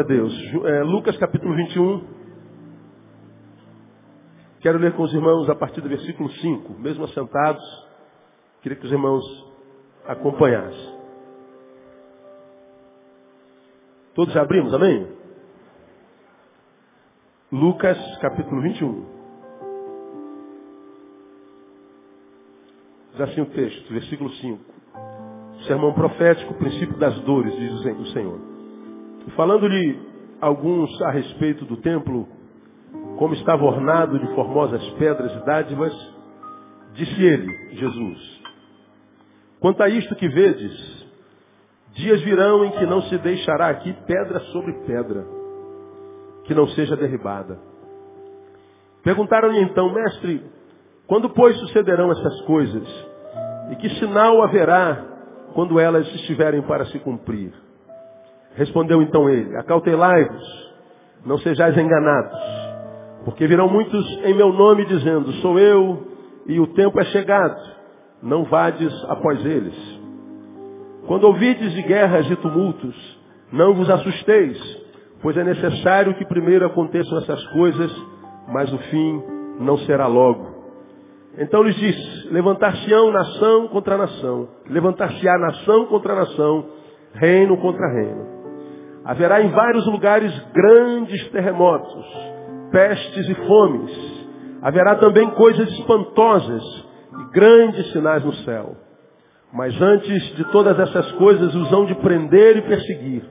Glória a Deus. É, Lucas capítulo 21. Quero ler com os irmãos a partir do versículo 5. Mesmo assentados, queria que os irmãos acompanhassem. Todos já abrimos, amém? Lucas capítulo 21. Diz assim o texto, versículo 5. Sermão profético, princípio das dores, diz o Senhor. Falando-lhe alguns a respeito do templo, como estava ornado de formosas pedras e dádivas, disse ele, Jesus, quanto a isto que vedes, dias virão em que não se deixará aqui pedra sobre pedra, que não seja derribada. Perguntaram-lhe então, mestre, quando pois sucederão essas coisas? E que sinal haverá quando elas estiverem para se cumprir? Respondeu então ele, acautelai-vos, não sejais enganados, porque virão muitos em meu nome dizendo, sou eu, e o tempo é chegado, não vades após eles. Quando ouvides de guerras e tumultos, não vos assusteis, pois é necessário que primeiro aconteçam essas coisas, mas o fim não será logo. Então lhes disse, levantar-se-ão nação contra nação, levantar-se-á nação contra nação, reino contra reino. Haverá em vários lugares grandes terremotos, pestes e fomes. Haverá também coisas espantosas e grandes sinais no céu. Mas antes de todas essas coisas os hão de prender e perseguir,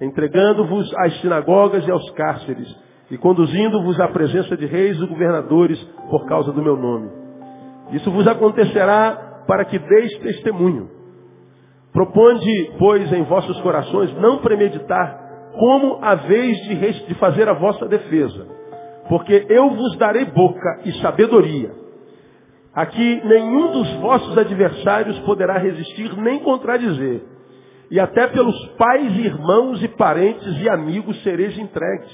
entregando-vos às sinagogas e aos cárceres, e conduzindo-vos à presença de reis e governadores por causa do meu nome. Isso vos acontecerá para que deis testemunho. Proponde, pois, em vossos corações não premeditar como a vez de, de fazer a vossa defesa. Porque eu vos darei boca e sabedoria. Aqui nenhum dos vossos adversários poderá resistir nem contradizer. E até pelos pais, irmãos e parentes e amigos sereis entregues.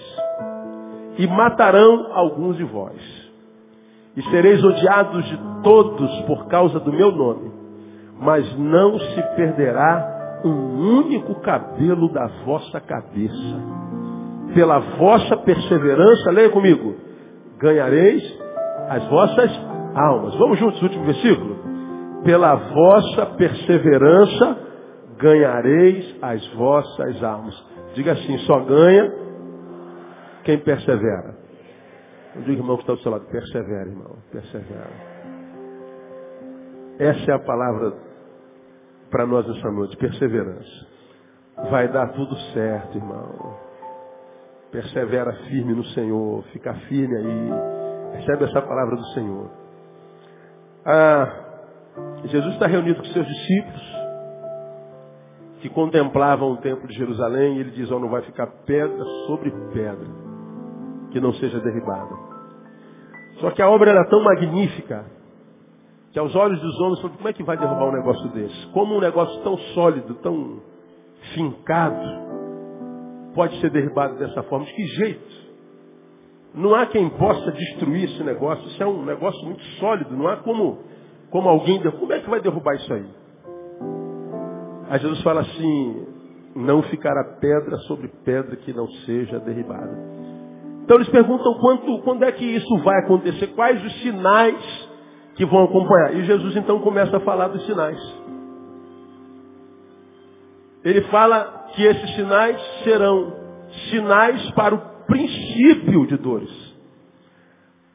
E matarão alguns de vós. E sereis odiados de todos por causa do meu nome mas não se perderá um único cabelo da vossa cabeça. Pela vossa perseverança, leia comigo, ganhareis as vossas almas. Vamos juntos, último versículo. Pela vossa perseverança, ganhareis as vossas almas. Diga assim, só ganha quem persevera. Eu digo, irmão que está do seu lado, persevera, irmão, persevera. Essa é a palavra para nós essa noite, perseverança. Vai dar tudo certo, irmão. Persevera firme no Senhor, fica firme aí. Recebe essa palavra do Senhor. Ah, Jesus está reunido com seus discípulos que contemplavam o templo de Jerusalém e ele diz, oh, não vai ficar pedra sobre pedra que não seja derribada. Só que a obra era tão magnífica que aos olhos dos homens, como é que vai derrubar um negócio desse? Como um negócio tão sólido, tão fincado, pode ser derrubado dessa forma? De que jeito? Não há quem possa destruir esse negócio. Isso é um negócio muito sólido. Não há como, como alguém... Como é que vai derrubar isso aí? Aí Jesus fala assim, não ficará pedra sobre pedra que não seja derribada. Então eles perguntam quanto, quando é que isso vai acontecer? Quais os sinais que vão acompanhar. E Jesus então começa a falar dos sinais. Ele fala que esses sinais serão sinais para o princípio de dores.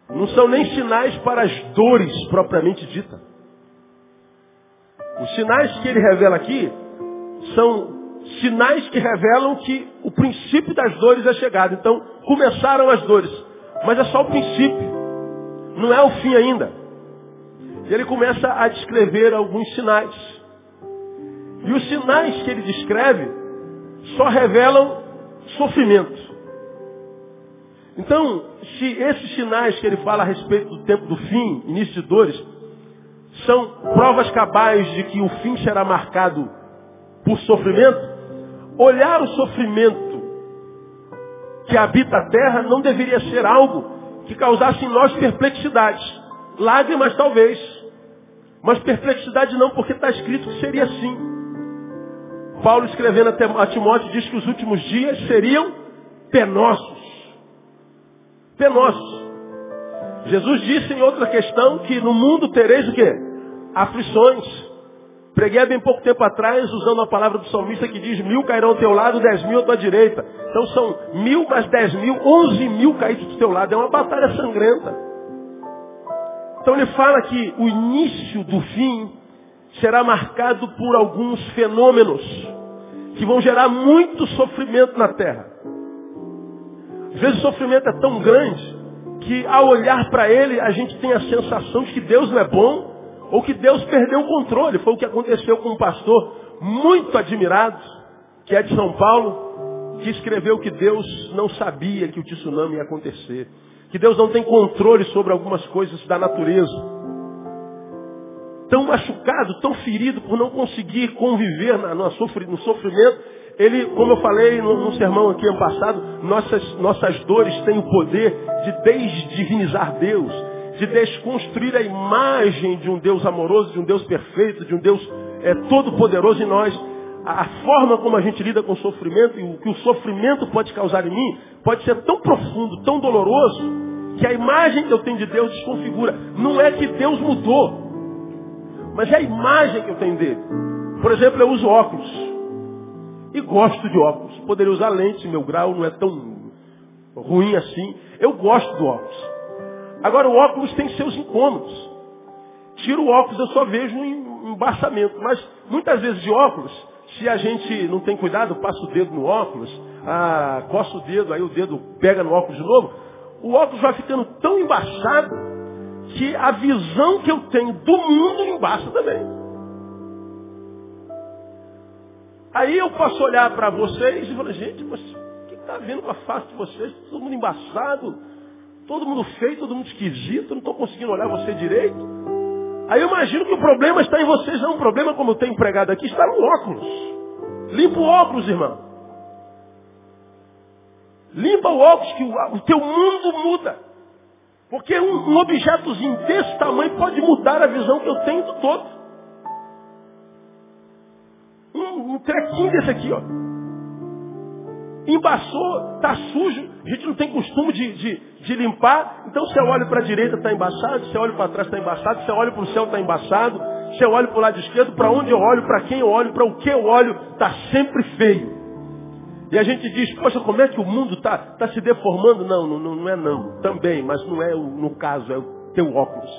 Não são nem sinais para as dores propriamente dita. Os sinais que ele revela aqui são sinais que revelam que o princípio das dores é chegado. Então, começaram as dores. Mas é só o princípio. Não é o fim ainda. E ele começa a descrever alguns sinais. E os sinais que ele descreve só revelam sofrimento. Então, se esses sinais que ele fala a respeito do tempo do fim, início de dores, são provas cabais de que o fim será marcado por sofrimento, olhar o sofrimento que habita a terra não deveria ser algo que causasse em nós perplexidades. Lágrimas talvez. Mas perplexidade não, porque está escrito que seria assim. Paulo escrevendo a Timóteo diz que os últimos dias seriam penosos. Penosos. Jesus disse em outra questão que no mundo tereis o quê? Aflições. Preguei há bem pouco tempo atrás, usando a palavra do salmista que diz, mil cairão ao teu lado, dez mil à tua direita. Então são mil mais dez mil, onze mil caídos do teu lado. É uma batalha sangrenta. Então ele fala que o início do fim será marcado por alguns fenômenos que vão gerar muito sofrimento na terra. Às vezes o sofrimento é tão grande que ao olhar para ele a gente tem a sensação de que Deus não é bom ou que Deus perdeu o controle. Foi o que aconteceu com um pastor muito admirado, que é de São Paulo, que escreveu que Deus não sabia que o tsunami ia acontecer. Que Deus não tem controle sobre algumas coisas da natureza. Tão machucado, tão ferido por não conseguir conviver no sofrimento, ele, como eu falei no, no sermão aqui ano passado, nossas, nossas dores têm o poder de desdivinizar Deus, de desconstruir a imagem de um Deus amoroso, de um Deus perfeito, de um Deus é, todo-poderoso em nós. A, forma como a gente lida com o sofrimento e o que o sofrimento pode causar em mim pode ser tão profundo, tão doloroso, que a imagem que eu tenho de Deus desconfigura. Não é que Deus mudou, mas é a imagem que eu tenho dele. Por exemplo, eu uso óculos. E gosto de óculos. Poderia usar lente, meu grau não é tão ruim assim. Eu gosto do óculos. Agora o óculos tem seus incômodos. Tiro o óculos, eu só vejo um embaçamento. Mas muitas vezes de óculos, se a gente não tem cuidado, passa o dedo no óculos, ah, coça o dedo, aí o dedo pega no óculos de novo, o óculos vai ficando tão embaçado que a visão que eu tenho do mundo embaça também. Aí eu posso olhar para vocês e falar, gente, mas o que está vendo com a face de vocês? Todo mundo embaçado, Todo mundo feio, todo mundo esquisito, não estou conseguindo olhar você direito. Aí eu imagino que o problema está em vocês, não. O problema, como eu tenho empregado aqui, está no óculos. Limpa o óculos, irmão. Limpa o óculos, que o, teu mundo muda. Porque um, objetozinho desse tamanho pode mudar a visão que eu tenho do todo. Um, um trequinho desse aqui, ó. Embaçou, está sujo, a gente não tem costume de, de, de limpar. Então eu olho para a direita está embaçado, eu olho para trás está embaçado, eu olho para o céu está embaçado, se eu olho para o lado esquerdo, para onde eu olho, para quem eu olho, para o que eu olho, está sempre feio. E a gente diz, poxa, como é que o mundo está tá se deformando? Não, não, não é não. Também, mas não é o, no caso, é o teu óculos.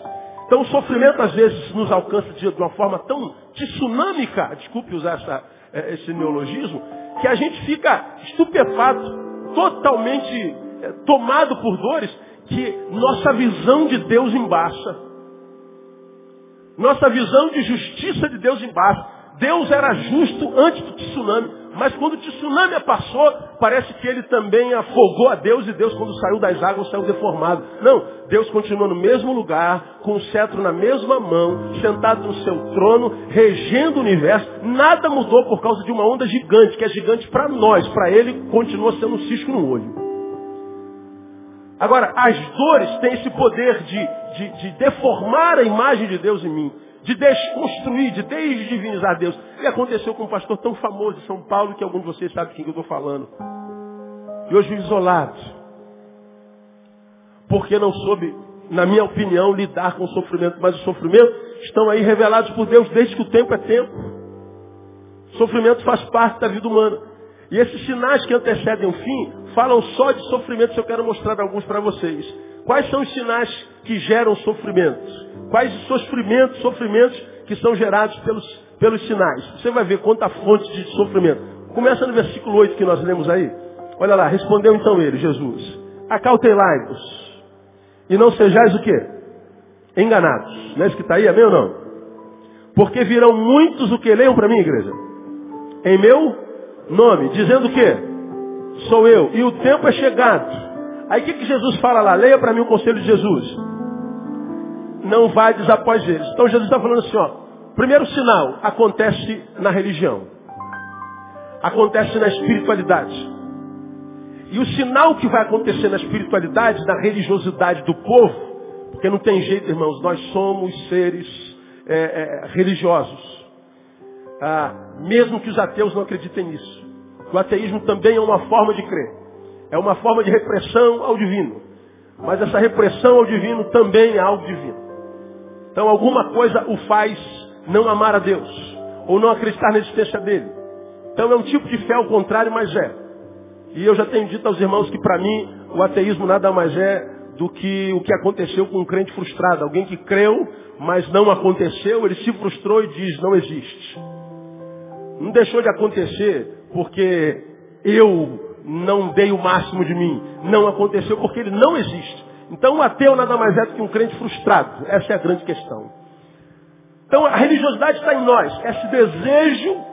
Então o sofrimento às vezes nos alcança de uma forma tão tsunâmica, desculpe usar essa, é, esse neologismo, que a gente fica estupefato totalmente é, tomado por dores, que nossa visão de Deus embaça. Nossa visão de justiça de Deus embaça. Deus era justo antes do tsunami, mas quando o tsunami passou, parece que ele também afogou a Deus e Deus, quando saiu das águas, saiu deformado. Não, Deus continua no mesmo lugar, com o cetro na mesma mão, sentado no seu trono, regendo o universo. Nada mudou por causa de uma onda gigante, que é gigante para nós, para ele continua sendo um cisco no olho. Agora, as dores têm esse poder de, de, de deformar a imagem de Deus em mim de desconstruir, de desdivinizar Deus. E aconteceu com um pastor tão famoso de São Paulo que algum de vocês sabe quem eu estou falando. E hoje isolado. Porque não soube, na minha opinião, lidar com o sofrimento. Mas os sofrimentos estão aí revelados por Deus desde que o tempo é tempo. Sofrimento faz parte da vida humana. E esses sinais que antecedem o fim falam só de sofrimentos. Eu quero mostrar alguns para vocês. Quais são os sinais que geram sofrimentos? Quais os sofrimentos, sofrimentos que são gerados pelos, pelos sinais? Você vai ver quanta fonte de sofrimento. Começa no versículo 8 que nós lemos aí. Olha lá, respondeu então ele, Jesus. Acautelai-vos. E não sejais o quê? Enganados. Não é isso que está aí, amém ou não? Porque virão muitos o que? Leiam para mim, igreja. Em meu nome. Dizendo o quê? Sou eu. E o tempo é chegado. Aí o que, que Jesus fala lá? Leia para mim o conselho de Jesus não vades após eles. Então Jesus está falando assim, ó. Primeiro sinal, acontece na religião. Acontece na espiritualidade. E o sinal que vai acontecer na espiritualidade, na religiosidade do povo, porque não tem jeito, irmãos, nós somos seres é, é, religiosos. Ah, mesmo que os ateus não acreditem nisso. O ateísmo também é uma forma de crer. É uma forma de repressão ao divino. Mas essa repressão ao divino também é algo divino. Então alguma coisa o faz não amar a Deus. Ou não acreditar na existência dele. Então é um tipo de fé ao contrário, mas é. E eu já tenho dito aos irmãos que para mim o ateísmo nada mais é do que o que aconteceu com um crente frustrado. Alguém que creu, mas não aconteceu, ele se frustrou e diz, não existe. Não deixou de acontecer porque eu não dei o máximo de mim. Não aconteceu porque ele não existe. Então o ateu nada mais é do que um crente frustrado. Essa é a grande questão. Então a religiosidade está em nós. Esse desejo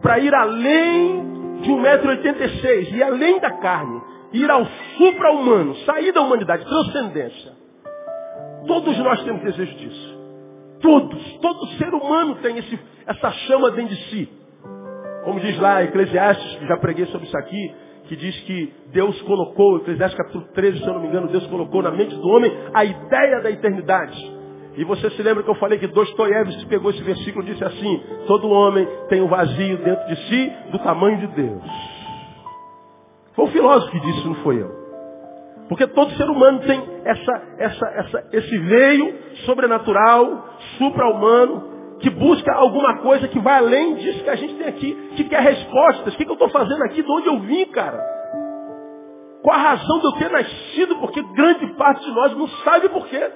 para ir além de 1,86m, e além da carne, ir ao supra-humano, sair da humanidade, transcendência. Todos nós temos desejo disso. Todos, todo ser humano tem esse, essa chama dentro de si. Como diz lá Eclesiastes, já preguei sobre isso aqui, que diz que Deus colocou, Eclesiastes capítulo 13, se eu não me engano, Deus colocou na mente do homem a ideia da eternidade. E você se lembra que eu falei que Dostoiévski pegou esse versículo e disse assim, todo homem tem um vazio dentro de si do tamanho de Deus. Foi o filósofo que disse, não foi eu. Porque todo ser humano tem essa, essa, essa, esse veio sobrenatural, supra-humano, que busca alguma coisa que vai além disso que a gente tem aqui, que quer respostas. O que, que eu estou fazendo aqui? De onde eu vim, cara? Qual a razão de eu ter nascido? Porque grande parte de nós não sabe por quê.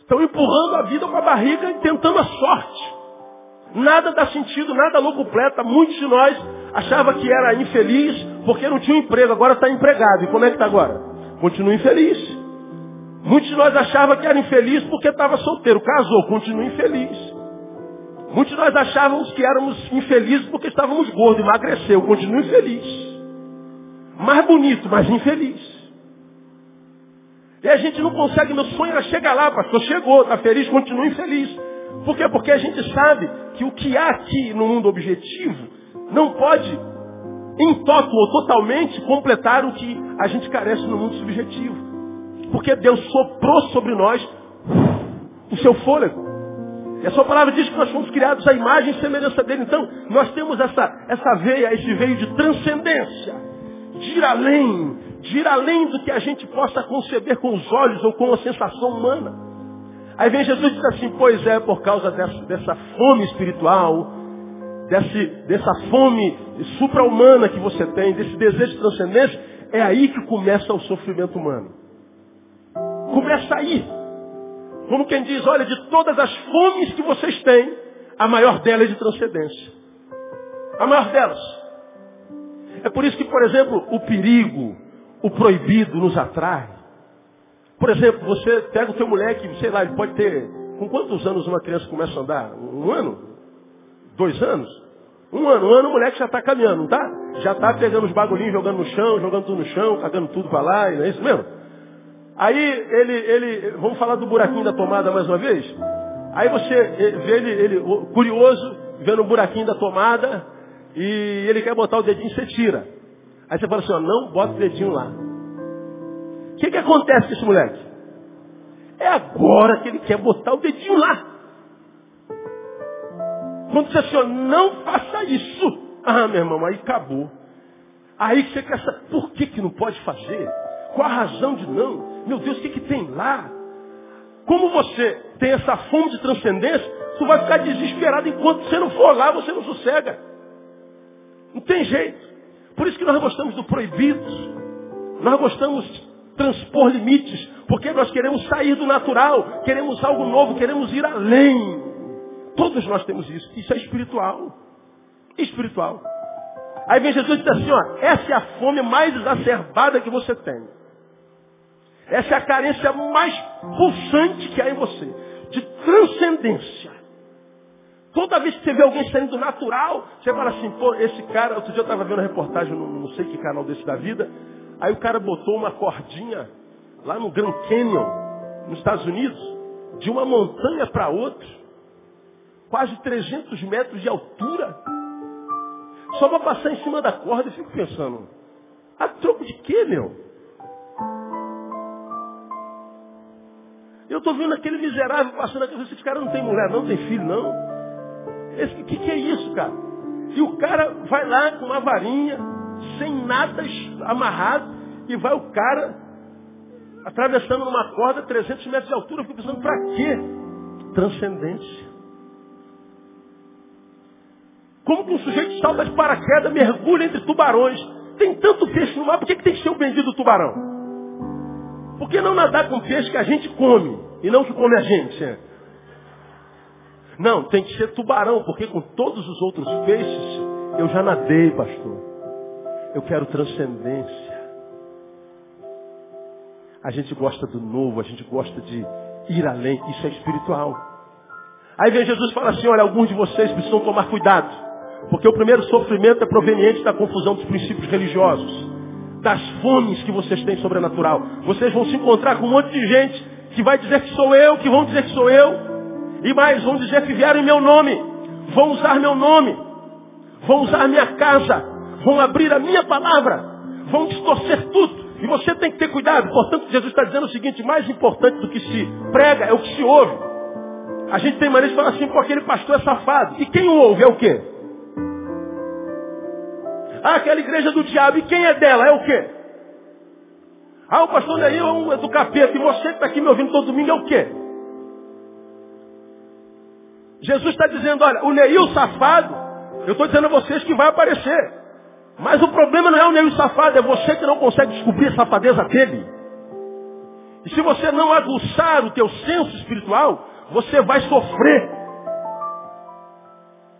Estão empurrando a vida com a barriga e tentando a sorte. Nada dá sentido, nada locupleta. Muitos de nós achavam que era infeliz porque não tinha um emprego, agora está empregado. E como é que está agora? Continua infeliz. Muitos de nós achavam que era infeliz porque estava solteiro, casou, continua infeliz. Muitos de nós achávamos que éramos infelizes porque estávamos gordos, emagreceu, continua infeliz. Mais bonito, mas infeliz. E a gente não consegue, meu sonho era chegar lá, pastor. Chegou, está feliz, continua infeliz. Por quê? Porque a gente sabe que o que há aqui no mundo objetivo não pode, em toto ou totalmente, completar o que a gente carece no mundo subjetivo. Porque Deus soprou sobre nós o seu fôlego. E a sua palavra diz que nós fomos criados à imagem e semelhança dele. Então, nós temos essa, essa veia, esse veio de transcendência, de ir além, de ir além do que a gente possa conceber com os olhos ou com a sensação humana. Aí vem Jesus e diz assim, pois é, por causa dessa, dessa fome espiritual, desse, dessa fome supra-humana que você tem, desse desejo de transcendência, é aí que começa o sofrimento humano. Começa aí. Como quem diz, olha, de todas as fomes que vocês têm, a maior delas é de transcendência. A maior delas. É por isso que, por exemplo, o perigo, o proibido nos atrai. Por exemplo, você pega o teu moleque, sei lá, ele pode ter. Com quantos anos uma criança começa a andar? Um ano? Dois anos? Um ano, um ano o moleque já está caminhando, não está? Já está pegando os bagulhinhos, jogando no chão, jogando tudo no chão, cagando tudo para lá, não é isso mesmo? Aí ele, ele, vamos falar do buraquinho da tomada mais uma vez? Aí você vê ele, ele curioso, vendo o buraquinho da tomada, e ele quer botar o dedinho, você tira. Aí você fala assim, ó, não bota o dedinho lá. O que, que acontece com esse moleque? É agora que ele quer botar o dedinho lá. Quando você assim, ó, não faça isso. Ah, meu irmão, aí acabou. Aí você quer saber, por que, que não pode fazer? Qual a razão de não? Meu Deus, o que, que tem lá? Como você tem essa fome de transcendência, tu vai ficar desesperado enquanto você não for lá, você não sossega. Não tem jeito. Por isso que nós gostamos do proibido. Nós gostamos de transpor limites. Porque nós queremos sair do natural. Queremos algo novo. Queremos ir além. Todos nós temos isso. Isso é espiritual. Espiritual. Aí vem Jesus e diz assim, ó, essa é a fome mais exacerbada que você tem. Essa é a carência mais pulsante que há em você. De transcendência. Toda vez que você vê alguém saindo do natural, você fala assim, pô, esse cara, outro dia eu estava vendo uma reportagem, não, não sei que canal desse da vida, aí o cara botou uma cordinha lá no Grand Canyon, nos Estados Unidos, de uma montanha para outra, quase 300 metros de altura, só para passar em cima da corda e fico pensando, a troco de quê, meu? Estou vendo aquele miserável passando aqui, esse cara não tem mulher, não tem filho, não. O que, que é isso, cara? E o cara vai lá com uma varinha, sem nada amarrado, e vai o cara atravessando numa corda 300 metros de altura. Eu fico pensando, para quê? Transcendência. Como que um sujeito salta de paraquedas, mergulha entre tubarões? Tem tanto peixe no mar, por que, que tem que ser o bendito tubarão? Por que não nadar com peixe que a gente come e não que come a gente? Não, tem que ser tubarão, porque com todos os outros peixes eu já nadei, pastor. Eu quero transcendência. A gente gosta do novo, a gente gosta de ir além. Isso é espiritual. Aí vem Jesus e fala assim, olha, alguns de vocês precisam tomar cuidado. Porque o primeiro sofrimento é proveniente da confusão dos princípios religiosos. Das fomes que vocês têm sobrenatural. Vocês vão se encontrar com um monte de gente que vai dizer que sou eu, que vão dizer que sou eu. E mais, vão dizer que vieram em meu nome. Vão usar meu nome. Vão usar minha casa. Vão abrir a minha palavra. Vão distorcer tudo. E você tem que ter cuidado. Portanto, Jesus está dizendo o seguinte, mais importante do que se prega é o que se ouve. A gente tem maneira de falar assim, pô, aquele pastor é safado. E quem o ouve é o quê? Ah, aquela igreja do diabo. E quem é dela? É o quê? Ah, o pastor Neil é, um, é do capeta. E você que está aqui me ouvindo todo domingo é o quê? Jesus está dizendo, olha, o Neil safado, eu estou dizendo a vocês que vai aparecer. Mas o problema não é o Neil safado, é você que não consegue descobrir a safadeza dele. E se você não aguçar o teu senso espiritual, você vai sofrer.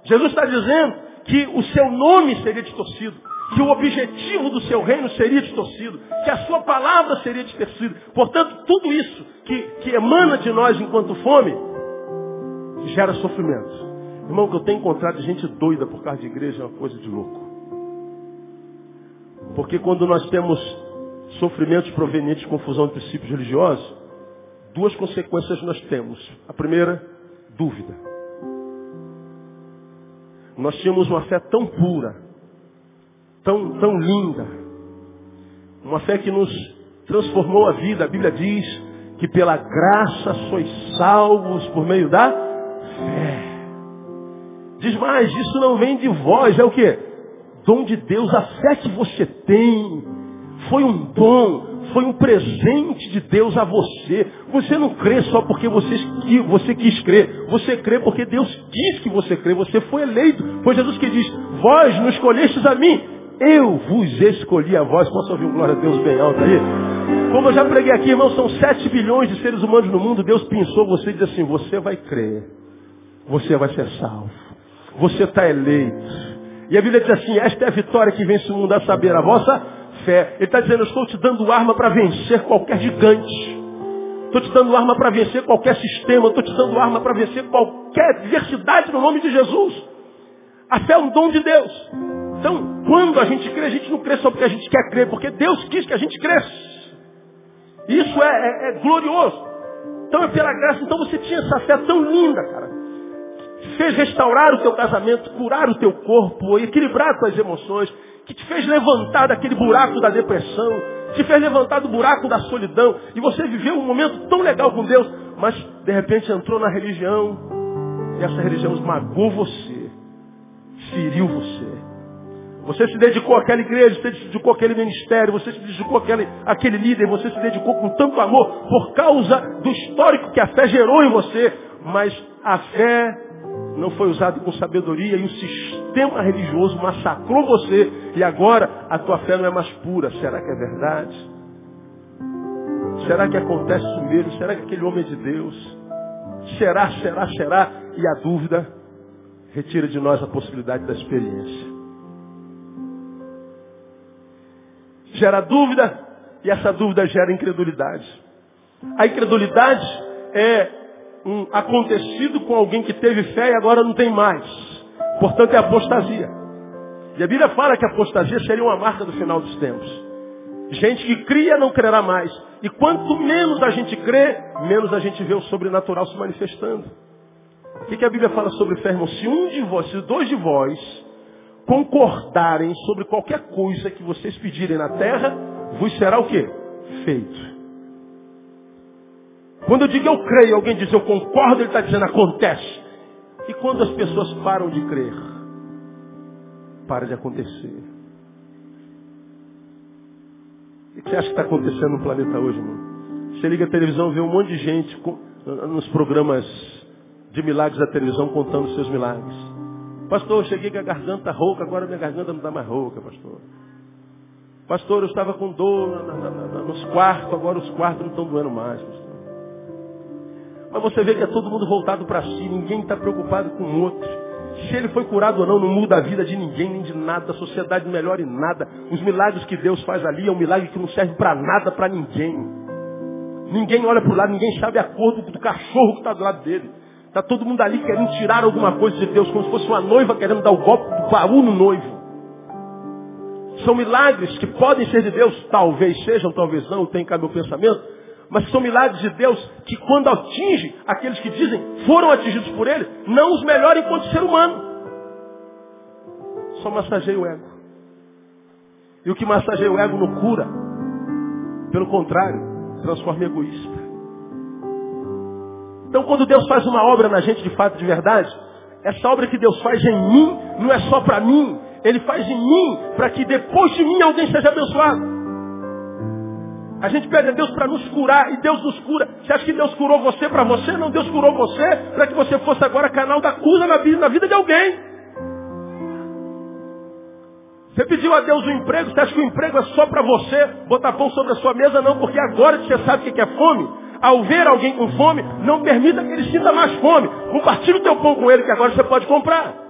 Jesus está dizendo que o seu nome seria distorcido, que o objetivo do seu reino seria distorcido, que a sua palavra seria distorcida. Portanto, tudo isso que, que emana de nós enquanto fome, gera sofrimento. Irmão, que eu tenho encontrado gente doida por causa de igreja é uma coisa de louco. Porque quando nós temos sofrimentos provenientes de confusão de princípios religiosos, duas consequências nós temos. A primeira, dúvida. Nós tínhamos uma fé tão pura, tão, tão linda, uma fé que nos transformou a vida. A Bíblia diz que pela graça sois salvos por meio da fé. Diz mais, isso não vem de vós, é o que? dom de Deus, a fé que você tem, foi um dom, foi um presente de Deus a você. Você não crê só porque você, você quis crer. Você crê porque Deus quis que você crê. Você foi eleito. Foi Jesus que diz, vós não escolhestes a mim. Eu vos escolhi a vós. Posso ouvir glória a Deus bem alto aí? Como eu já preguei aqui, irmão, são sete bilhões de seres humanos no mundo. Deus pensou você e disse assim, você vai crer. Você vai ser salvo. Você está eleito. E a Bíblia diz assim, esta é a vitória que vence o mundo a saber, a vossa fé. Ele está dizendo, eu estou te dando arma para vencer qualquer gigante. Estou te dando arma para vencer qualquer sistema. Estou te dando arma para vencer qualquer diversidade no nome de Jesus. A fé é um dom de Deus. Então, quando a gente crê, a gente não crê só porque a gente quer crer, porque Deus quis que a gente cresça. Isso é, é, é glorioso. Então é pela graça. Então você tinha essa fé tão linda, cara fez restaurar o teu casamento, curar o teu corpo, equilibrar tuas emoções, que te fez levantar daquele buraco da depressão, te fez levantar do buraco da solidão, e você viveu um momento tão legal com Deus, mas de repente entrou na religião, e essa religião esmagou você, feriu você. Você se dedicou àquela igreja, você se dedicou àquele ministério, você se dedicou àquele, àquele líder, você se dedicou com tanto amor por causa do histórico que a fé gerou em você. Mas a fé não foi usado com sabedoria e o sistema religioso massacrou você e agora a tua fé não é mais pura. Será que é verdade? Será que acontece isso mesmo? Será que aquele homem é de Deus? Será, será, será? E a dúvida retira de nós a possibilidade da experiência. Gera dúvida e essa dúvida gera incredulidade. A incredulidade é um acontecido com alguém que teve fé e agora não tem mais. Portanto, é apostasia. E a Bíblia fala que apostasia seria uma marca do final dos tempos. Gente que cria não crerá mais. E quanto menos a gente crê, menos a gente vê o sobrenatural se manifestando. O que, que a Bíblia fala sobre fé, irmão? Se um de vós, se dois de vós concordarem sobre qualquer coisa que vocês pedirem na terra, vos será o quê? Feito. Quando eu digo eu creio, alguém diz eu concordo, ele está dizendo acontece. E quando as pessoas param de crer, para de acontecer. O que você acha que está acontecendo no planeta hoje, irmão? Você liga a televisão, vê um monte de gente nos programas de milagres da televisão contando seus milagres. Pastor, eu cheguei com a garganta rouca, agora minha garganta não está mais rouca, pastor. Pastor, eu estava com dor na, na, na, nos quartos, agora os quartos não estão doendo mais, pastor. Mas você vê que é todo mundo voltado para si, ninguém está preocupado com o outro. Se ele foi curado ou não, não muda a vida de ninguém, nem de nada, a sociedade não melhora em nada. Os milagres que Deus faz ali é um milagre que não serve para nada, para ninguém. Ninguém olha para o lado, ninguém sabe a cor do, do cachorro que está do lado dele. Está todo mundo ali querendo tirar alguma coisa de Deus, como se fosse uma noiva querendo dar o golpe do baú no noivo. São milagres que podem ser de Deus, talvez sejam, talvez não, tem cá meu pensamento, mas são milagres de Deus que quando atinge aqueles que dizem foram atingidos por Ele, não os melhora enquanto ser humano. Só massageia o ego. E o que massageia o ego não cura. Pelo contrário, transforma em egoísta. Então quando Deus faz uma obra na gente de fato de verdade, essa obra que Deus faz em mim não é só para mim, Ele faz em mim para que depois de mim alguém seja abençoado. A gente pede a Deus para nos curar e Deus nos cura. Você acha que Deus curou você para você? Não, Deus curou você para que você fosse agora canal da cura na vida, de alguém. Você pediu a Deus um emprego, você acha que o emprego é só para você botar pão sobre a sua mesa? Não, porque agora que você sabe o que é fome, ao ver alguém com fome, não permita que ele sinta mais fome. Compartilhe o teu pão com ele, que agora você pode comprar.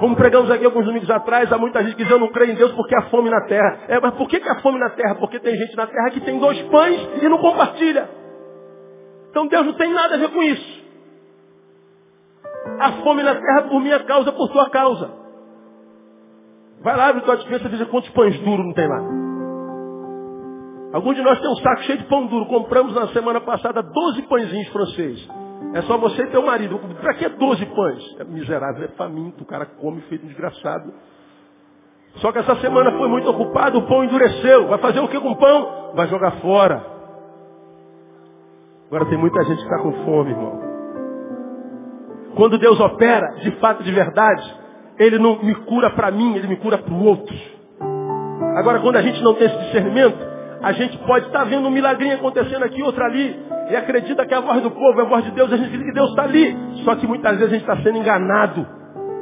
Como pregamos aqui alguns domingos atrás, há muita gente que diz, eu não creio em Deus porque há fome na terra. É, mas por que, que há fome na terra? Porque tem gente na terra que tem dois pães e não compartilha. Então Deus não tem nada a ver com isso. Há fome na terra por minha causa, por tua causa. Vai lá, abre tua dispensa e veja quantos pães duros não tem lá. Algum de nós tem um saco cheio de pão duro. Compramos na semana passada 12 pãezinhos franceses. É só você e teu marido. Para que 12 pães? É miserável, é faminto, o cara come feito um desgraçado. Só que essa semana foi muito ocupado, o pão endureceu. Vai fazer o que com o pão? Vai jogar fora. Agora tem muita gente que está com fome, irmão. Quando Deus opera, de fato, de verdade, Ele não me cura para mim, Ele me cura para o outro. Agora, quando a gente não tem esse discernimento, a gente pode estar tá vendo um milagrinho acontecendo aqui, outro ali, e acredita que é a voz do povo é a voz de Deus, a gente acredita que Deus está ali. Só que muitas vezes a gente está sendo enganado,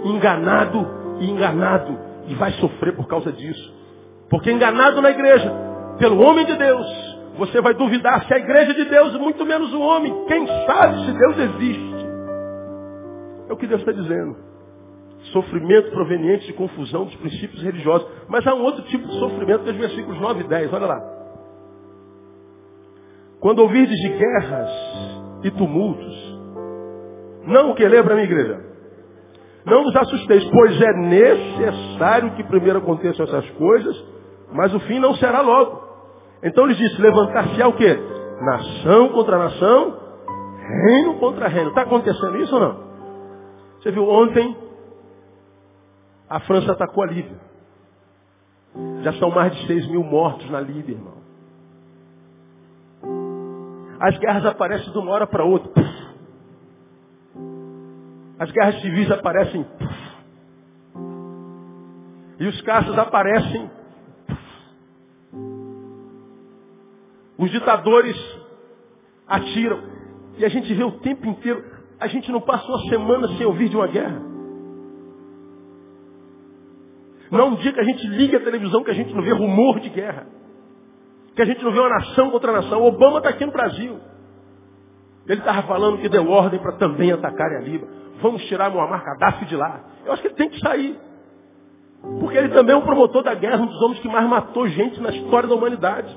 enganado e enganado, e vai sofrer por causa disso. Porque enganado na igreja, pelo homem de Deus, você vai duvidar se a igreja de Deus, muito menos o homem. Quem sabe se Deus existe? É o que Deus está dizendo. Sofrimento proveniente de confusão dos princípios religiosos. Mas há um outro tipo de sofrimento que é os versículos 9 e 10. Olha lá. Quando ouvirdes de guerras e tumultos, não o que lembra, minha igreja? Não vos assusteis, pois é necessário que primeiro aconteçam essas coisas, mas o fim não será logo. Então ele disse, levantar-se-á o quê? Nação contra nação, reino contra reino. Está acontecendo isso ou não? Você viu ontem, a França atacou a Líbia. Já são mais de 6 mil mortos na Líbia, irmão. As guerras aparecem de uma hora para outra. As guerras civis aparecem. E os caças aparecem. Os ditadores atiram. E a gente vê o tempo inteiro. A gente não passa uma semana sem ouvir de uma guerra. Não um dia que a gente liga a televisão que a gente não vê rumor de guerra que a gente não vê uma nação contra nação. Obama está aqui no Brasil. Ele estava falando que deu ordem para também atacarem a Líbia. Vamos tirar Muammar Gaddafi de lá. Eu acho que ele tem que sair. Porque ele também é um promotor da guerra, um dos homens que mais matou gente na história da humanidade.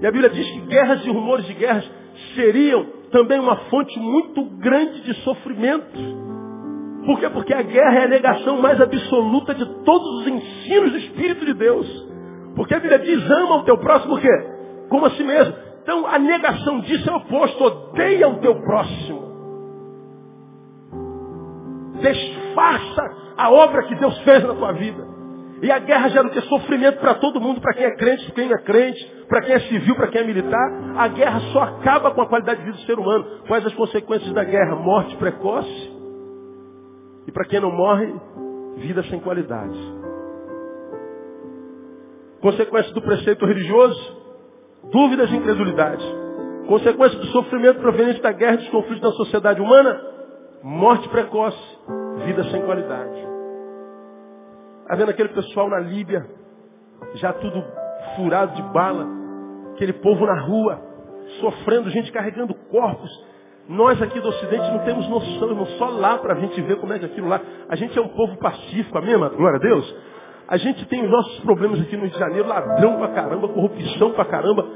E a Bíblia diz que guerras e rumores de guerras seriam também uma fonte muito grande de sofrimento. Por quê? Porque a guerra é a negação mais absoluta de todos os ensinos do Espírito de Deus. Porque a Bíblia diz, ama o teu próximo o quê? Como a si mesmo. Então a negação disso é o oposto. Odeia o teu próximo. Desfaça a obra que Deus fez na tua vida. E a guerra gera o que? Sofrimento para todo mundo, para quem é crente, para quem é crente, para quem é civil, para quem é militar. A guerra só acaba com a qualidade de vida do ser humano. Quais as consequências da guerra? Morte precoce. E para quem não morre, vida sem qualidade. Consequência do preceito religioso, dúvidas e incredulidade. Consequência do sofrimento proveniente da guerra e dos conflitos na sociedade humana, morte precoce, vida sem qualidade. Está vendo aquele pessoal na Líbia, já tudo furado de bala, aquele povo na rua, sofrendo, gente carregando corpos. Nós aqui do Ocidente não temos noção, irmão, só lá para a gente ver como é que aquilo lá. A gente é um povo pacífico, amém, mano? Glória a Deus. A gente tem os nossos problemas aqui no Rio de Janeiro, ladrão pra caramba, corrupção pra caramba.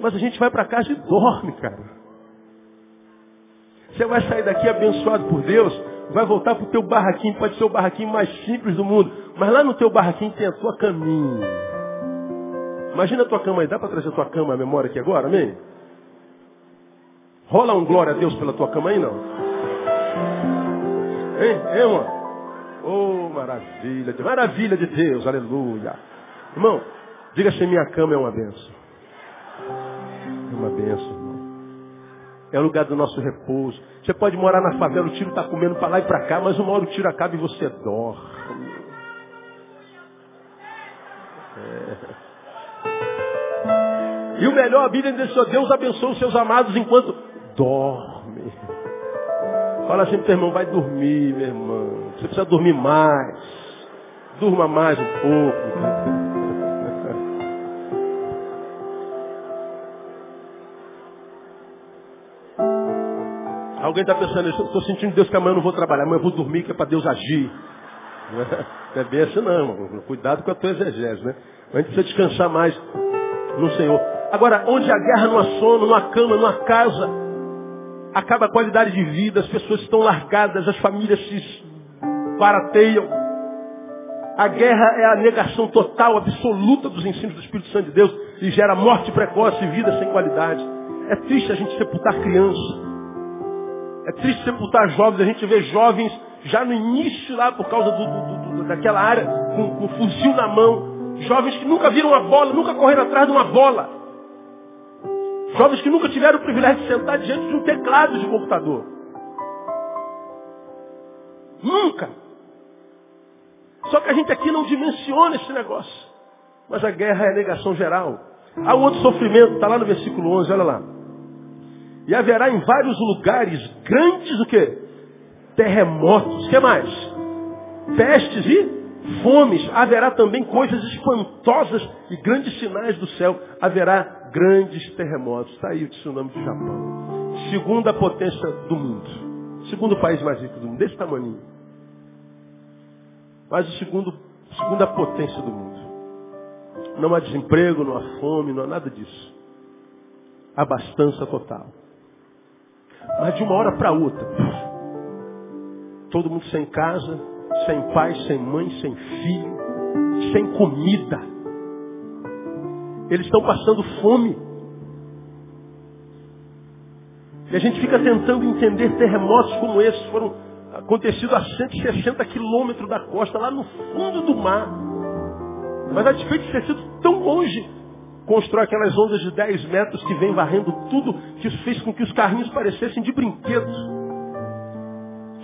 Mas a gente vai para casa e dorme, cara. Você vai sair daqui abençoado por Deus, vai voltar para o teu barraquinho, pode ser o barraquinho mais simples do mundo, mas lá no teu barraquinho tem a tua caminha. Imagina a tua cama aí, dá para trazer a tua cama à memória aqui agora, amém? Rola um glória a Deus pela tua cama aí, não? Hein, hein, mano? Oh, maravilha, de, maravilha de Deus, aleluia. Irmão, diga se minha cama é uma benção. É uma benção, irmão. É o lugar do nosso repouso. Você pode morar na favela, o tiro está comendo para lá e para cá, mas uma hora o tiro acaba e você dorme. É. E o melhor, a Bíblia diz, Deus abençoe os seus amados enquanto dorme. Fala assim pro irmão, vai dormir, meu irmão. Você precisa dormir mais. Durma mais um pouco. Alguém está pensando, estou sentindo Deus que amanhã eu não vou trabalhar, amanhã eu vou dormir, que é para Deus agir. Não é bem assim não, irmão. Cuidado com a tua exegese, né? A gente precisa descansar mais no Senhor. Agora, onde a guerra não há sono, não há cama, não há casa, acaba a qualidade de vida, as pessoas estão largadas, as famílias se barateiam. A guerra é a negação total, absoluta dos ensinos do Espírito Santo de Deus e gera morte precoce e vida sem qualidade. É triste a gente sepultar crianças. É triste sepultar jovens, a gente vê jovens já no início lá por causa do, do, do, daquela área, com, com fuzil na mão. Jovens que nunca viram uma bola, nunca correram atrás de uma bola. Jovens que nunca tiveram o privilégio de sentar diante de um teclado de computador. Nunca. Só que a gente aqui não dimensiona esse negócio. Mas a guerra é a negação geral. Há um outro sofrimento, está lá no versículo 11, olha lá. E haverá em vários lugares grandes o quê? Terremotos. O que mais? Pestes e fomes. Haverá também coisas espantosas e grandes sinais do céu. Haverá grandes terremotos. Está aí o tsunami do Japão. Segunda potência do mundo. Segundo país mais rico do mundo. Desse tamanho. Mas o segundo, segunda potência do mundo. Não há desemprego, não há fome, não há nada disso. Abastança total. Mas de uma hora para outra, todo mundo sem casa, sem pai, sem mãe, sem filho, sem comida. Eles estão passando fome. E a gente fica tentando entender terremotos como esses foram acontecidos a 160 quilômetros da costa, lá no fundo do mar. Mas a despeito de ter sido tão longe, constrói aquelas ondas de 10 metros que vem varrendo tudo, que isso fez com que os carrinhos parecessem de brinquedos.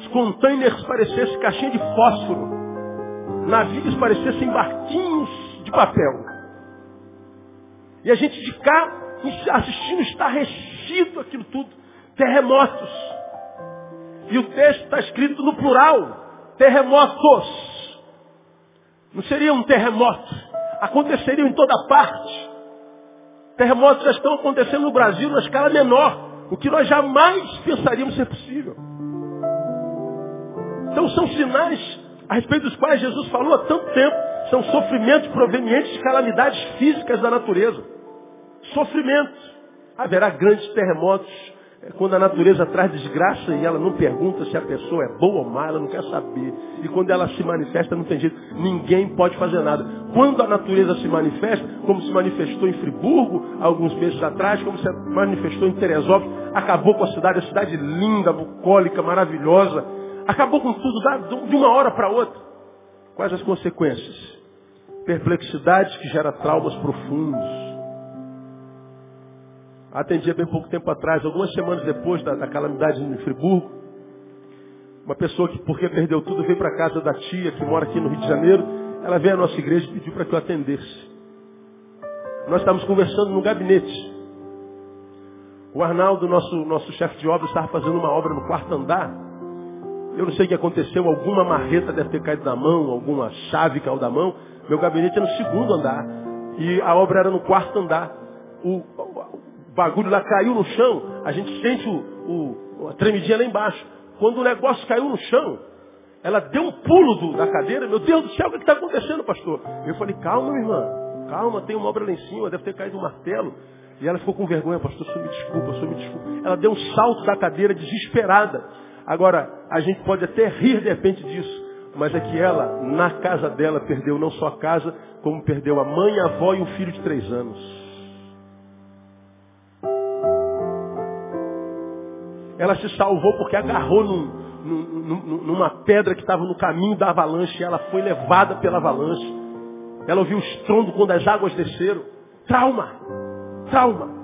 Os containers parecessem caixinha de fósforo. Navios parecessem barquinhos de papel. E a gente de cá, assistindo, está rechido aquilo tudo. Terremotos. E o texto está escrito no plural. Terremotos. Não seria um terremoto. Aconteceriam em toda parte. Terremotos já estão acontecendo no Brasil na escala menor. O que nós jamais pensaríamos ser possível. Então são sinais a respeito dos quais Jesus falou há tanto tempo. São sofrimentos provenientes de calamidades físicas da natureza sofrimento. Haverá grandes terremotos é, quando a natureza traz desgraça e ela não pergunta se a pessoa é boa ou má, ela não quer saber. E quando ela se manifesta, não tem jeito. Ninguém pode fazer nada. Quando a natureza se manifesta, como se manifestou em Friburgo, alguns meses atrás, como se manifestou em Teresópolis, acabou com a cidade, a cidade linda, bucólica, maravilhosa. Acabou com tudo de uma hora para outra. Quais as consequências? Perplexidade que gera traumas profundos atendia bem pouco tempo atrás, algumas semanas depois da, da calamidade em Friburgo. Uma pessoa que, porque perdeu tudo, veio para casa da tia, que mora aqui no Rio de Janeiro. Ela veio à nossa igreja e pediu para que eu atendesse. Nós estávamos conversando no gabinete. O Arnaldo, nosso, nosso chefe de obra, estava fazendo uma obra no quarto andar. Eu não sei o que aconteceu, alguma marreta deve ter caído da mão, alguma chave caiu da mão. Meu gabinete é no segundo andar. E a obra era no quarto andar. O bagulho lá caiu no chão, a gente sente o, o, a tremidinha lá embaixo. Quando o negócio caiu no chão, ela deu um pulo do, da cadeira. Meu Deus do céu, o que está acontecendo, pastor? Eu falei, calma, minha irmã. Calma, tem uma obra lá em cima, deve ter caído um martelo. E ela ficou com vergonha, pastor, só me desculpa, só me desculpa. Ela deu um salto da cadeira desesperada. Agora, a gente pode até rir de repente disso, mas é que ela, na casa dela, perdeu não só a casa, como perdeu a mãe, a avó e um filho de três anos. Ela se salvou porque agarrou num, num, numa pedra que estava no caminho da avalanche e ela foi levada pela avalanche. Ela ouviu o estrondo quando as águas desceram. Trauma! Trauma!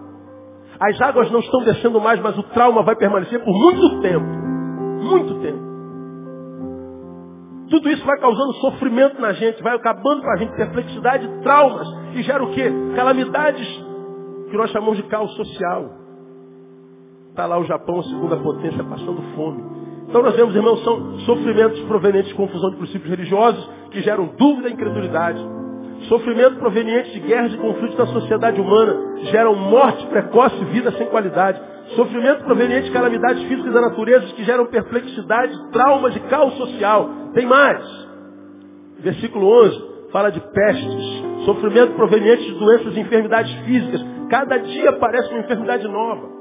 As águas não estão descendo mais, mas o trauma vai permanecer por muito tempo. Muito tempo. Tudo isso vai causando sofrimento na gente, vai acabando com a gente, perplexidade, traumas, e gera o quê? Calamidades que nós chamamos de caos social. Está lá o Japão, a segunda potência, passando fome. Então nós vemos, irmãos, são sofrimentos provenientes de confusão de princípios religiosos que geram dúvida e incredulidade. Sofrimento proveniente de guerras e conflitos na sociedade humana geram morte precoce e vida sem qualidade. Sofrimento proveniente de calamidades físicas da natureza que geram perplexidade, traumas e caos social. Tem mais. Versículo 11 fala de pestes, sofrimento proveniente de doenças e enfermidades físicas. Cada dia aparece uma enfermidade nova.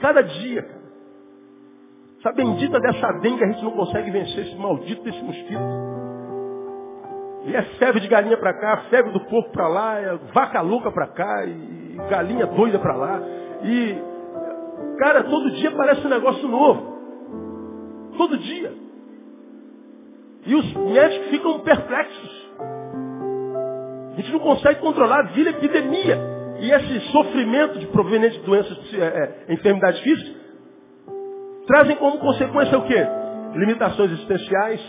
Cada dia. Essa bendita dessa dengue a gente não consegue vencer esse maldito desse mosquito. E é febre de galinha para cá, febre do porco para lá, é vaca louca para cá, e galinha doida para lá. E, cara, todo dia parece um negócio novo. Todo dia. E os médicos ficam perplexos. A gente não consegue controlar, vira epidemia. E esse sofrimento de proveniente de doenças, é, é, enfermidades físicas, trazem como consequência o quê? Limitações existenciais.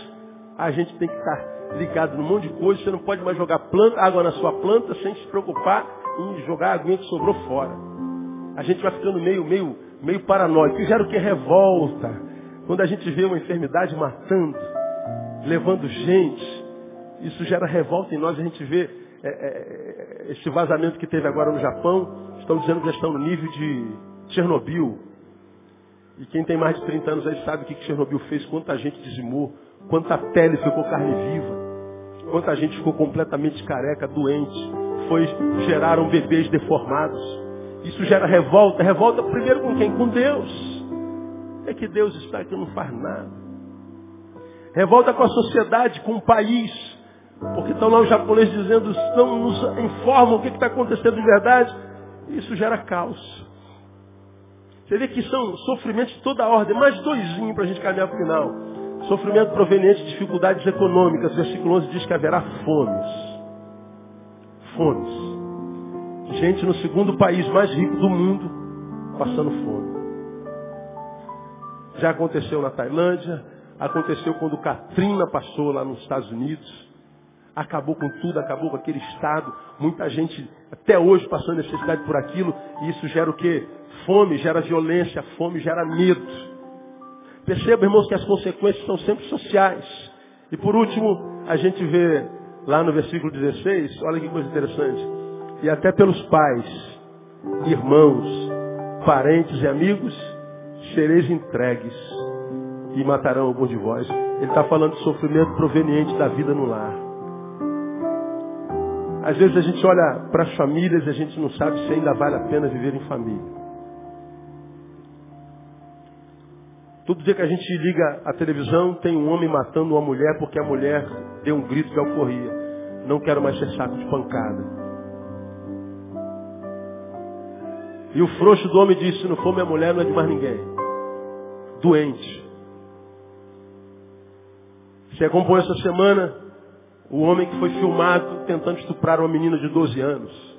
A gente tem que estar ligado num monte de coisa, você não pode mais jogar planta, água na sua planta sem se preocupar em jogar a aguinha que sobrou fora. A gente vai ficando meio, meio, meio paranoico. E gera o que? Revolta. Quando a gente vê uma enfermidade matando, levando gente, isso gera revolta em nós. A gente vê é, é, esse vazamento que teve agora no Japão. Estão dizendo que já estão no nível de Chernobyl. E quem tem mais de 30 anos aí sabe o que Chernobyl fez, quanta gente dizimou, quanta pele ficou carne viva. Quanta gente ficou completamente careca, doente. Foi, geraram bebês deformados. Isso gera revolta. Revolta primeiro com quem? Com Deus. É que Deus está aqui não faz nada. Revolta com a sociedade, com o país. Porque estão lá os japoneses dizendo, não nos informam o que está acontecendo de verdade. Isso gera caos. Você vê que são sofrimentos de toda ordem. Mais doisinho para a gente caminhar para o final. Sofrimento proveniente de dificuldades econômicas. Versículo 11 diz que haverá fomes. Fomes. Gente no segundo país mais rico do mundo passando fome. Já aconteceu na Tailândia, aconteceu quando Katrina passou lá nos Estados Unidos. Acabou com tudo, acabou com aquele estado. Muita gente até hoje passando necessidade por aquilo. E isso gera o quê? Fome, gera violência, fome gera medo. Perceba, irmãos, que as consequências são sempre sociais. E por último, a gente vê lá no versículo 16, olha que coisa interessante. E até pelos pais, irmãos, parentes e amigos, sereis entregues e matarão alguns de vós. Ele está falando de sofrimento proveniente da vida no lar. Às vezes a gente olha para as famílias e a gente não sabe se ainda vale a pena viver em família. Todo dia que a gente liga a televisão, tem um homem matando uma mulher porque a mulher deu um grito de alforria. Não quero mais ser saco de pancada. E o frouxo do homem disse, se não for minha mulher, não é de mais ninguém. Doente. Você acompanhou essa semana o homem que foi filmado tentando estuprar uma menina de 12 anos.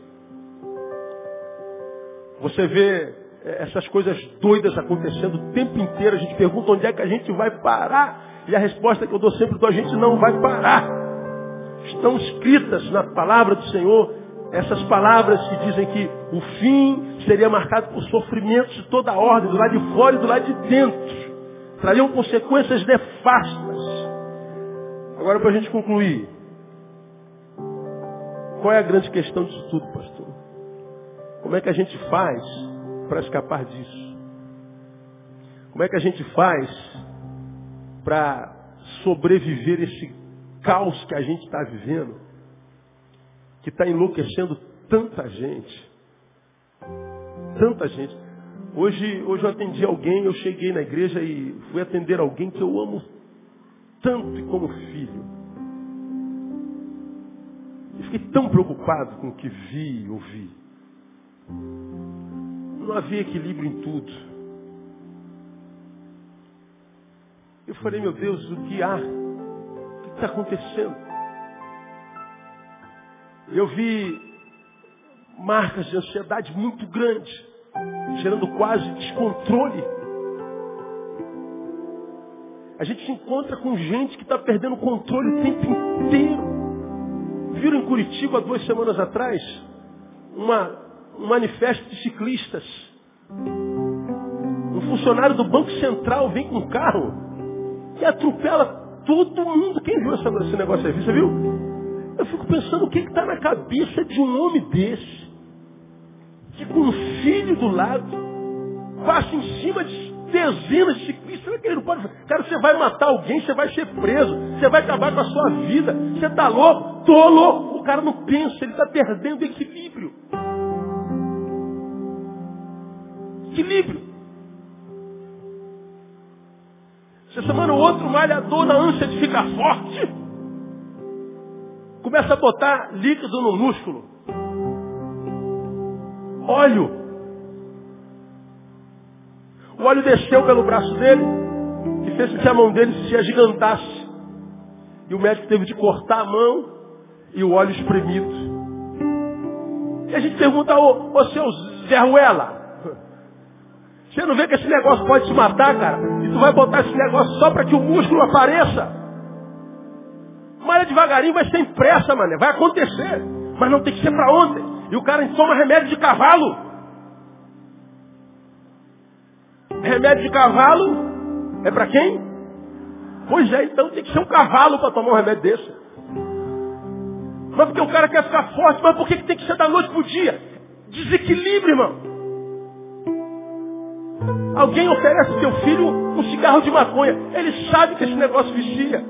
Você vê essas coisas doidas acontecendo o tempo inteiro. A gente pergunta onde é que a gente vai parar. E a resposta que eu dou sempre é a gente não vai parar. Estão escritas na palavra do Senhor Essas palavras que dizem que o fim seria marcado por sofrimentos de toda a ordem, do lado de fora e do lado de dentro. Trariam consequências nefastas. Agora, para a gente concluir. Qual é a grande questão disso tudo, pastor? Como é que a gente faz para escapar disso? Como é que a gente faz para sobreviver esse caos que a gente está vivendo? que está enlouquecendo tanta gente. Tanta gente. Hoje, hoje eu atendi alguém, eu cheguei na igreja e fui atender alguém que eu amo tanto e como filho. Fiquei tão preocupado com o que vi e ouvi. Não havia equilíbrio em tudo. Eu falei, meu Deus, o que há? O que está acontecendo? Eu vi marcas de ansiedade muito grandes, gerando quase descontrole. A gente se encontra com gente que está perdendo o controle o tempo inteiro. Viram em Curitiba, duas semanas atrás, uma, um manifesto de ciclistas. Um funcionário do Banco Central vem com um carro e atropela todo mundo. Quem viu essa, esse negócio aí? Você viu? Eu fico pensando o que está na cabeça de um homem desse, que com um filho do lado, passa em cima de dezenas de que ele não pode? Cara, você vai matar alguém, você vai ser preso, você vai acabar com a sua vida. Você está louco? Tô louco. O cara não pensa, ele está perdendo equilíbrio. Equilíbrio. Essa semana o outro malhador na ânsia de ficar forte Começa a botar líquido no músculo. Óleo. O óleo desceu pelo braço dele e fez com que a mão dele se agigantasse. E o médico teve de cortar a mão e o óleo espremido. E a gente pergunta, ô, ô seu Zé Ruela, você não vê que esse negócio pode te matar, cara? E tu vai botar esse negócio só para que o músculo apareça? Malha devagarinho, vai sem pressa, mané. Vai acontecer. Mas não tem que ser para ontem. E o cara toma remédio de cavalo. Remédio de cavalo é para quem? Pois é, então tem que ser um cavalo para tomar um remédio desse. Mas porque o cara quer ficar forte, mas por que tem que ser da noite para o dia? Desequilíbrio, irmão. Alguém oferece ao seu filho um cigarro de maconha. Ele sabe que esse negócio vicia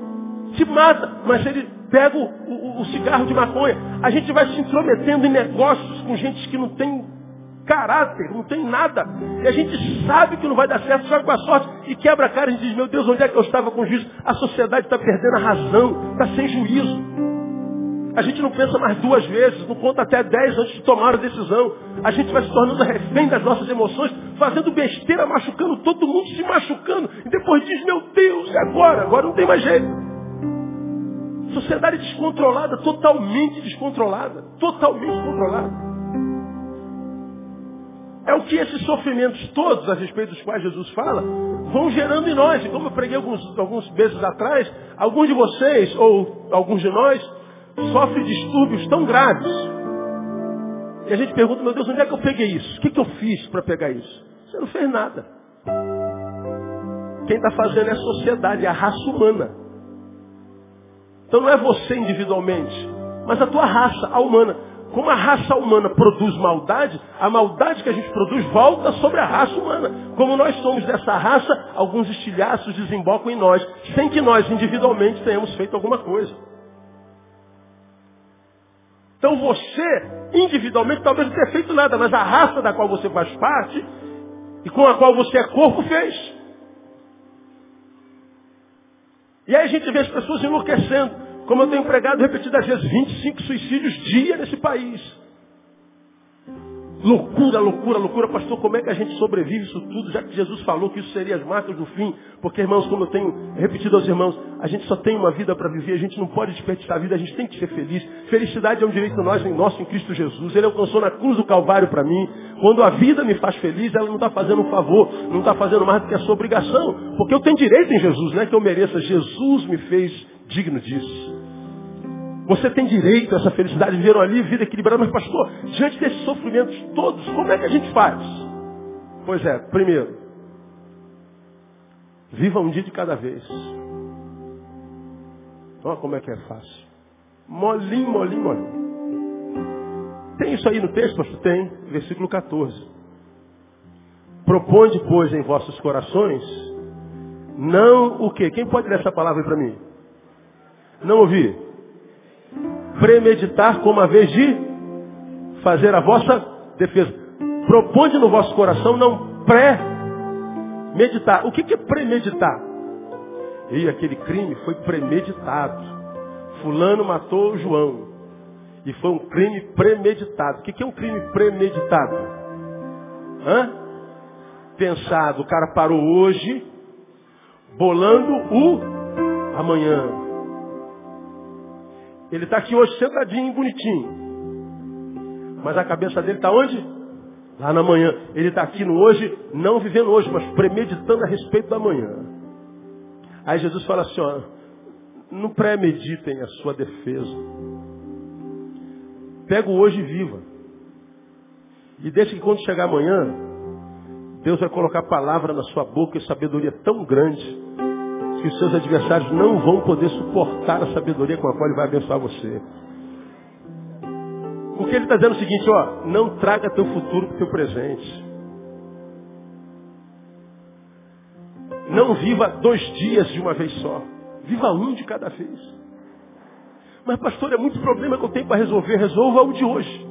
te mata, mas ele pega o, o, o, cigarro de maconha. A gente vai se intrometendo em negócios com gente que não tem caráter, não tem nada. E a gente sabe que não vai dar certo, só com a sorte, e quebra a cara e diz, meu Deus, onde é que eu estava com juízo? A sociedade está perdendo a razão, está sem juízo. A gente não pensa mais duas vezes, não conta até dez antes de tomar a decisão. A gente vai se tornando refém das nossas emoções, fazendo besteira, machucando todo mundo, se machucando. E depois diz, meu Deus, e agora? Agora não tem mais jeito. Sociedade descontrolada, totalmente descontrolada. Totalmente descontrolada. É o que esses sofrimentos todos, a respeito dos quais Jesus fala, vão gerando em nós. E como eu preguei alguns, alguns meses atrás, alguns de vocês, ou alguns de nós, sofrem distúrbios tão graves. E a gente pergunta, meu Deus, onde é que eu peguei isso? O que, que eu fiz para pegar isso? Você não fez nada. Quem está fazendo é a sociedade, é a raça humana. Então não é você individualmente, mas a tua raça, a humana. Como a raça humana produz maldade, a maldade que a gente produz volta sobre a raça humana. Como nós somos dessa raça, alguns estilhaços desembocam em nós, sem que nós individualmente tenhamos feito alguma coisa. Então você, individualmente, talvez não tenha feito nada, mas a raça da qual você faz parte e com a qual você é corpo fez. E aí a gente vê as pessoas enlouquecendo. Como eu tenho pregado repetidas vezes, 25 suicídios dia nesse país. Loucura, loucura, loucura. Pastor, como é que a gente sobrevive isso tudo, já que Jesus falou que isso seria as marcas do fim? Porque, irmãos, como eu tenho repetido aos irmãos, a gente só tem uma vida para viver, a gente não pode desperdiçar a vida, a gente tem que ser feliz. Felicidade é um direito nosso, nosso em Cristo Jesus. Ele alcançou na cruz do Calvário para mim. Quando a vida me faz feliz, ela não está fazendo um favor, não está fazendo mais do que a sua obrigação. Porque eu tenho direito em Jesus, não é que eu mereça. Jesus me fez digno disso. Você tem direito a essa felicidade, viveram ali, vida equilibrada, mas pastor, diante desses sofrimentos todos, como é que a gente faz? Pois é, primeiro, viva um dia de cada vez. Olha como é que é fácil. Molinho, molinho, molinho. Tem isso aí no texto, pastor? Tem, versículo 14. Propõe, pois, em vossos corações, não o quê? Quem pode ler essa palavra para mim? Não ouvi. Premeditar como a vez de fazer a vossa defesa. Propõe no vosso coração, não pré-meditar. O que, que é premeditar? E aquele crime foi premeditado. Fulano matou João. E foi um crime premeditado. O que é um crime premeditado? Hã? Pensado. O cara parou hoje, bolando o amanhã. Ele está aqui hoje sentadinho, bonitinho. Mas a cabeça dele está onde? Lá na manhã. Ele está aqui no hoje, não vivendo hoje, mas premeditando a respeito da manhã. Aí Jesus fala assim, ó, não premeditem a sua defesa. Pega o hoje e viva. E deixa que quando chegar amanhã, Deus vai colocar palavra na sua boca e sabedoria tão grande que os seus adversários não vão poder suportar a sabedoria com a qual ele vai abençoar você. Porque ele está dizendo o seguinte, ó, não traga teu futuro para o teu presente. Não viva dois dias de uma vez só. Viva um de cada vez. Mas, pastor, é muito problema que eu tenho para resolver. Resolva o de hoje.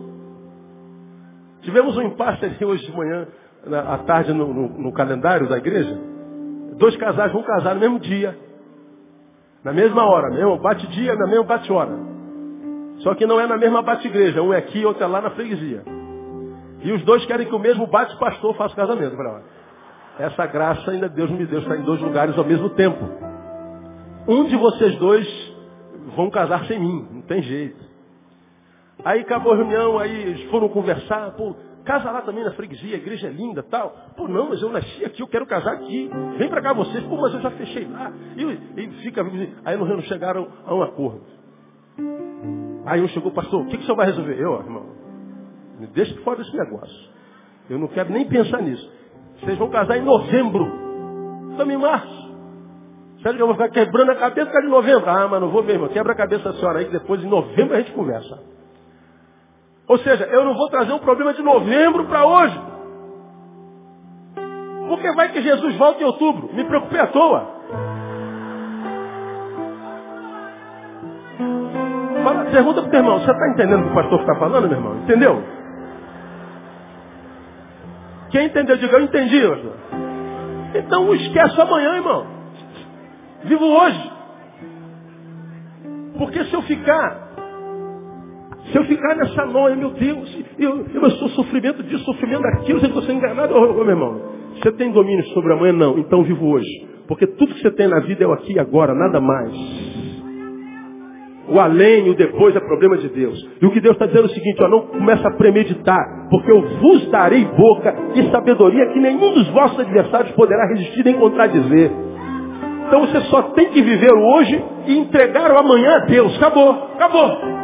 Tivemos um impasse aqui hoje de manhã, à tarde, no, no, no calendário da igreja. Dois casais vão casar no mesmo dia. Na mesma hora, mesmo bate-dia, na mesma bate-hora. Só que não é na mesma bate-igreja. Um é aqui, outro é lá na freguesia. E os dois querem que o mesmo bate-pastor faça o casamento. essa graça ainda Deus me deu, está em dois lugares ao mesmo tempo. Um de vocês dois vão casar sem mim, não tem jeito. Aí acabou a reunião, aí eles foram conversar, pô, casa lá também na freguesia, a igreja é linda tal. Pô, não, mas eu nasci aqui, eu quero casar aqui. Vem para cá vocês, pô, mas eu já fechei lá. E, e fica, aí no reino chegaram a um acordo. Aí um chegou, pastor, o que, que o senhor vai resolver? Eu, irmão, me deixa fora desse negócio. Eu não quero nem pensar nisso. Vocês vão casar em novembro. Estamos em março. Sério que eu vou ficar quebrando a cabeça de novembro? Ah, mas não vou mesmo. Quebra a cabeça da senhora aí que depois em novembro a gente conversa. Ou seja, eu não vou trazer um problema de novembro para hoje. Porque vai que Jesus volta em outubro. Me preocupei à toa. Fala, pergunta para o irmão, você está entendendo o que o pastor está falando, meu irmão? Entendeu? Quem entendeu, diga, eu entendi, pastor. Então esquece amanhã, irmão. Vivo hoje. Porque se eu ficar, se eu ficar nessa noia, meu Deus, eu, eu sou sofrimento disso, sofrimento daquilo, você estou sendo enganado, meu irmão. Você tem domínio sobre amanhã? Não. Então vivo hoje. Porque tudo que você tem na vida é o aqui e agora, nada mais. O além e o depois é problema de Deus. E o que Deus está dizendo é o seguinte, ó, não começa a premeditar, porque eu vos darei boca e sabedoria que nenhum dos vossos adversários poderá resistir nem contradizer. Então você só tem que viver o hoje e entregar o amanhã a Deus. Acabou, acabou.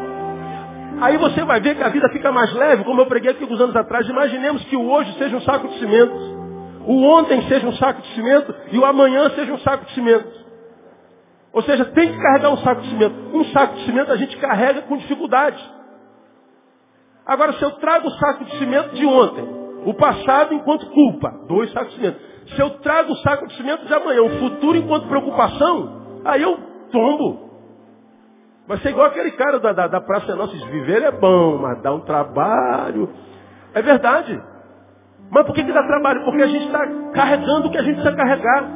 Aí você vai ver que a vida fica mais leve, como eu preguei aqui alguns anos atrás. Imaginemos que o hoje seja um saco de cimento, o ontem seja um saco de cimento e o amanhã seja um saco de cimento. Ou seja, tem que carregar um saco de cimento. Um saco de cimento a gente carrega com dificuldade. Agora, se eu trago o saco de cimento de ontem, o passado enquanto culpa, dois sacos de cimento. Se eu trago o saco de cimento de amanhã, o futuro enquanto preocupação, aí eu tombo. Vai ser igual aquele cara da, da, da Praça Nossa, viver é bom, mas dá um trabalho. É verdade. Mas por que, que dá trabalho? Porque a gente está carregando o que a gente precisa carregar.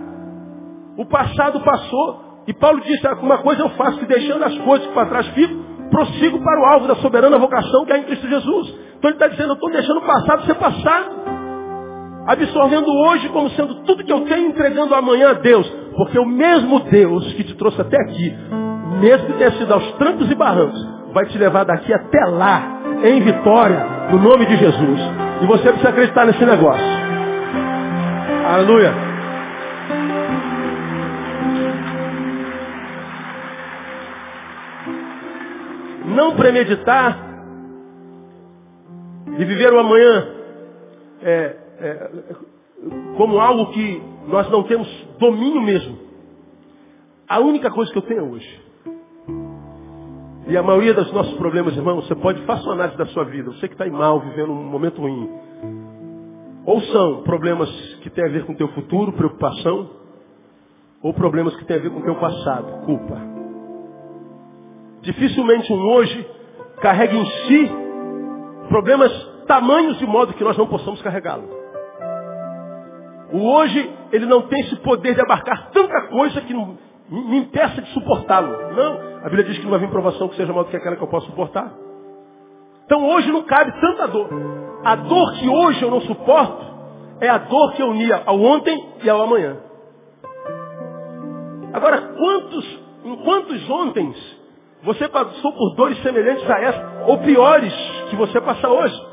O passado passou. E Paulo disse, ah, uma coisa eu faço, que deixando as coisas que para trás fico, prossigo para o alvo da soberana vocação que é em Cristo Jesus. Então ele está dizendo, eu estou deixando o passado ser passado absorvendo hoje como sendo tudo que eu tenho, entregando amanhã a Deus. Porque o mesmo Deus que te trouxe até aqui, mesmo que tenha sido aos trancos e barrancos, vai te levar daqui até lá, em vitória, no nome de Jesus. E você precisa acreditar nesse negócio. Aleluia. não premeditar e viver o amanhã é, é, como algo que nós não temos domínio mesmo. A única coisa que eu tenho hoje. E a maioria dos nossos problemas, irmãos, você pode análise da sua vida. Você que está mal, vivendo um momento ruim. Ou são problemas que têm a ver com o teu futuro, preocupação, ou problemas que têm a ver com o teu passado, culpa. Dificilmente um hoje carrega em si problemas tamanhos de modo que nós não possamos carregá-lo. O hoje, ele não tem esse poder de abarcar tanta coisa que me impeça de suportá-lo. Não. A Bíblia diz que não vai vir provação que seja maior do que aquela que eu posso suportar. Então hoje não cabe tanta dor. A dor que hoje eu não suporto é a dor que eu unia ao ontem e ao amanhã. Agora, quantos, em quantos ontens você passou por dores semelhantes a essa, ou piores que você passa hoje?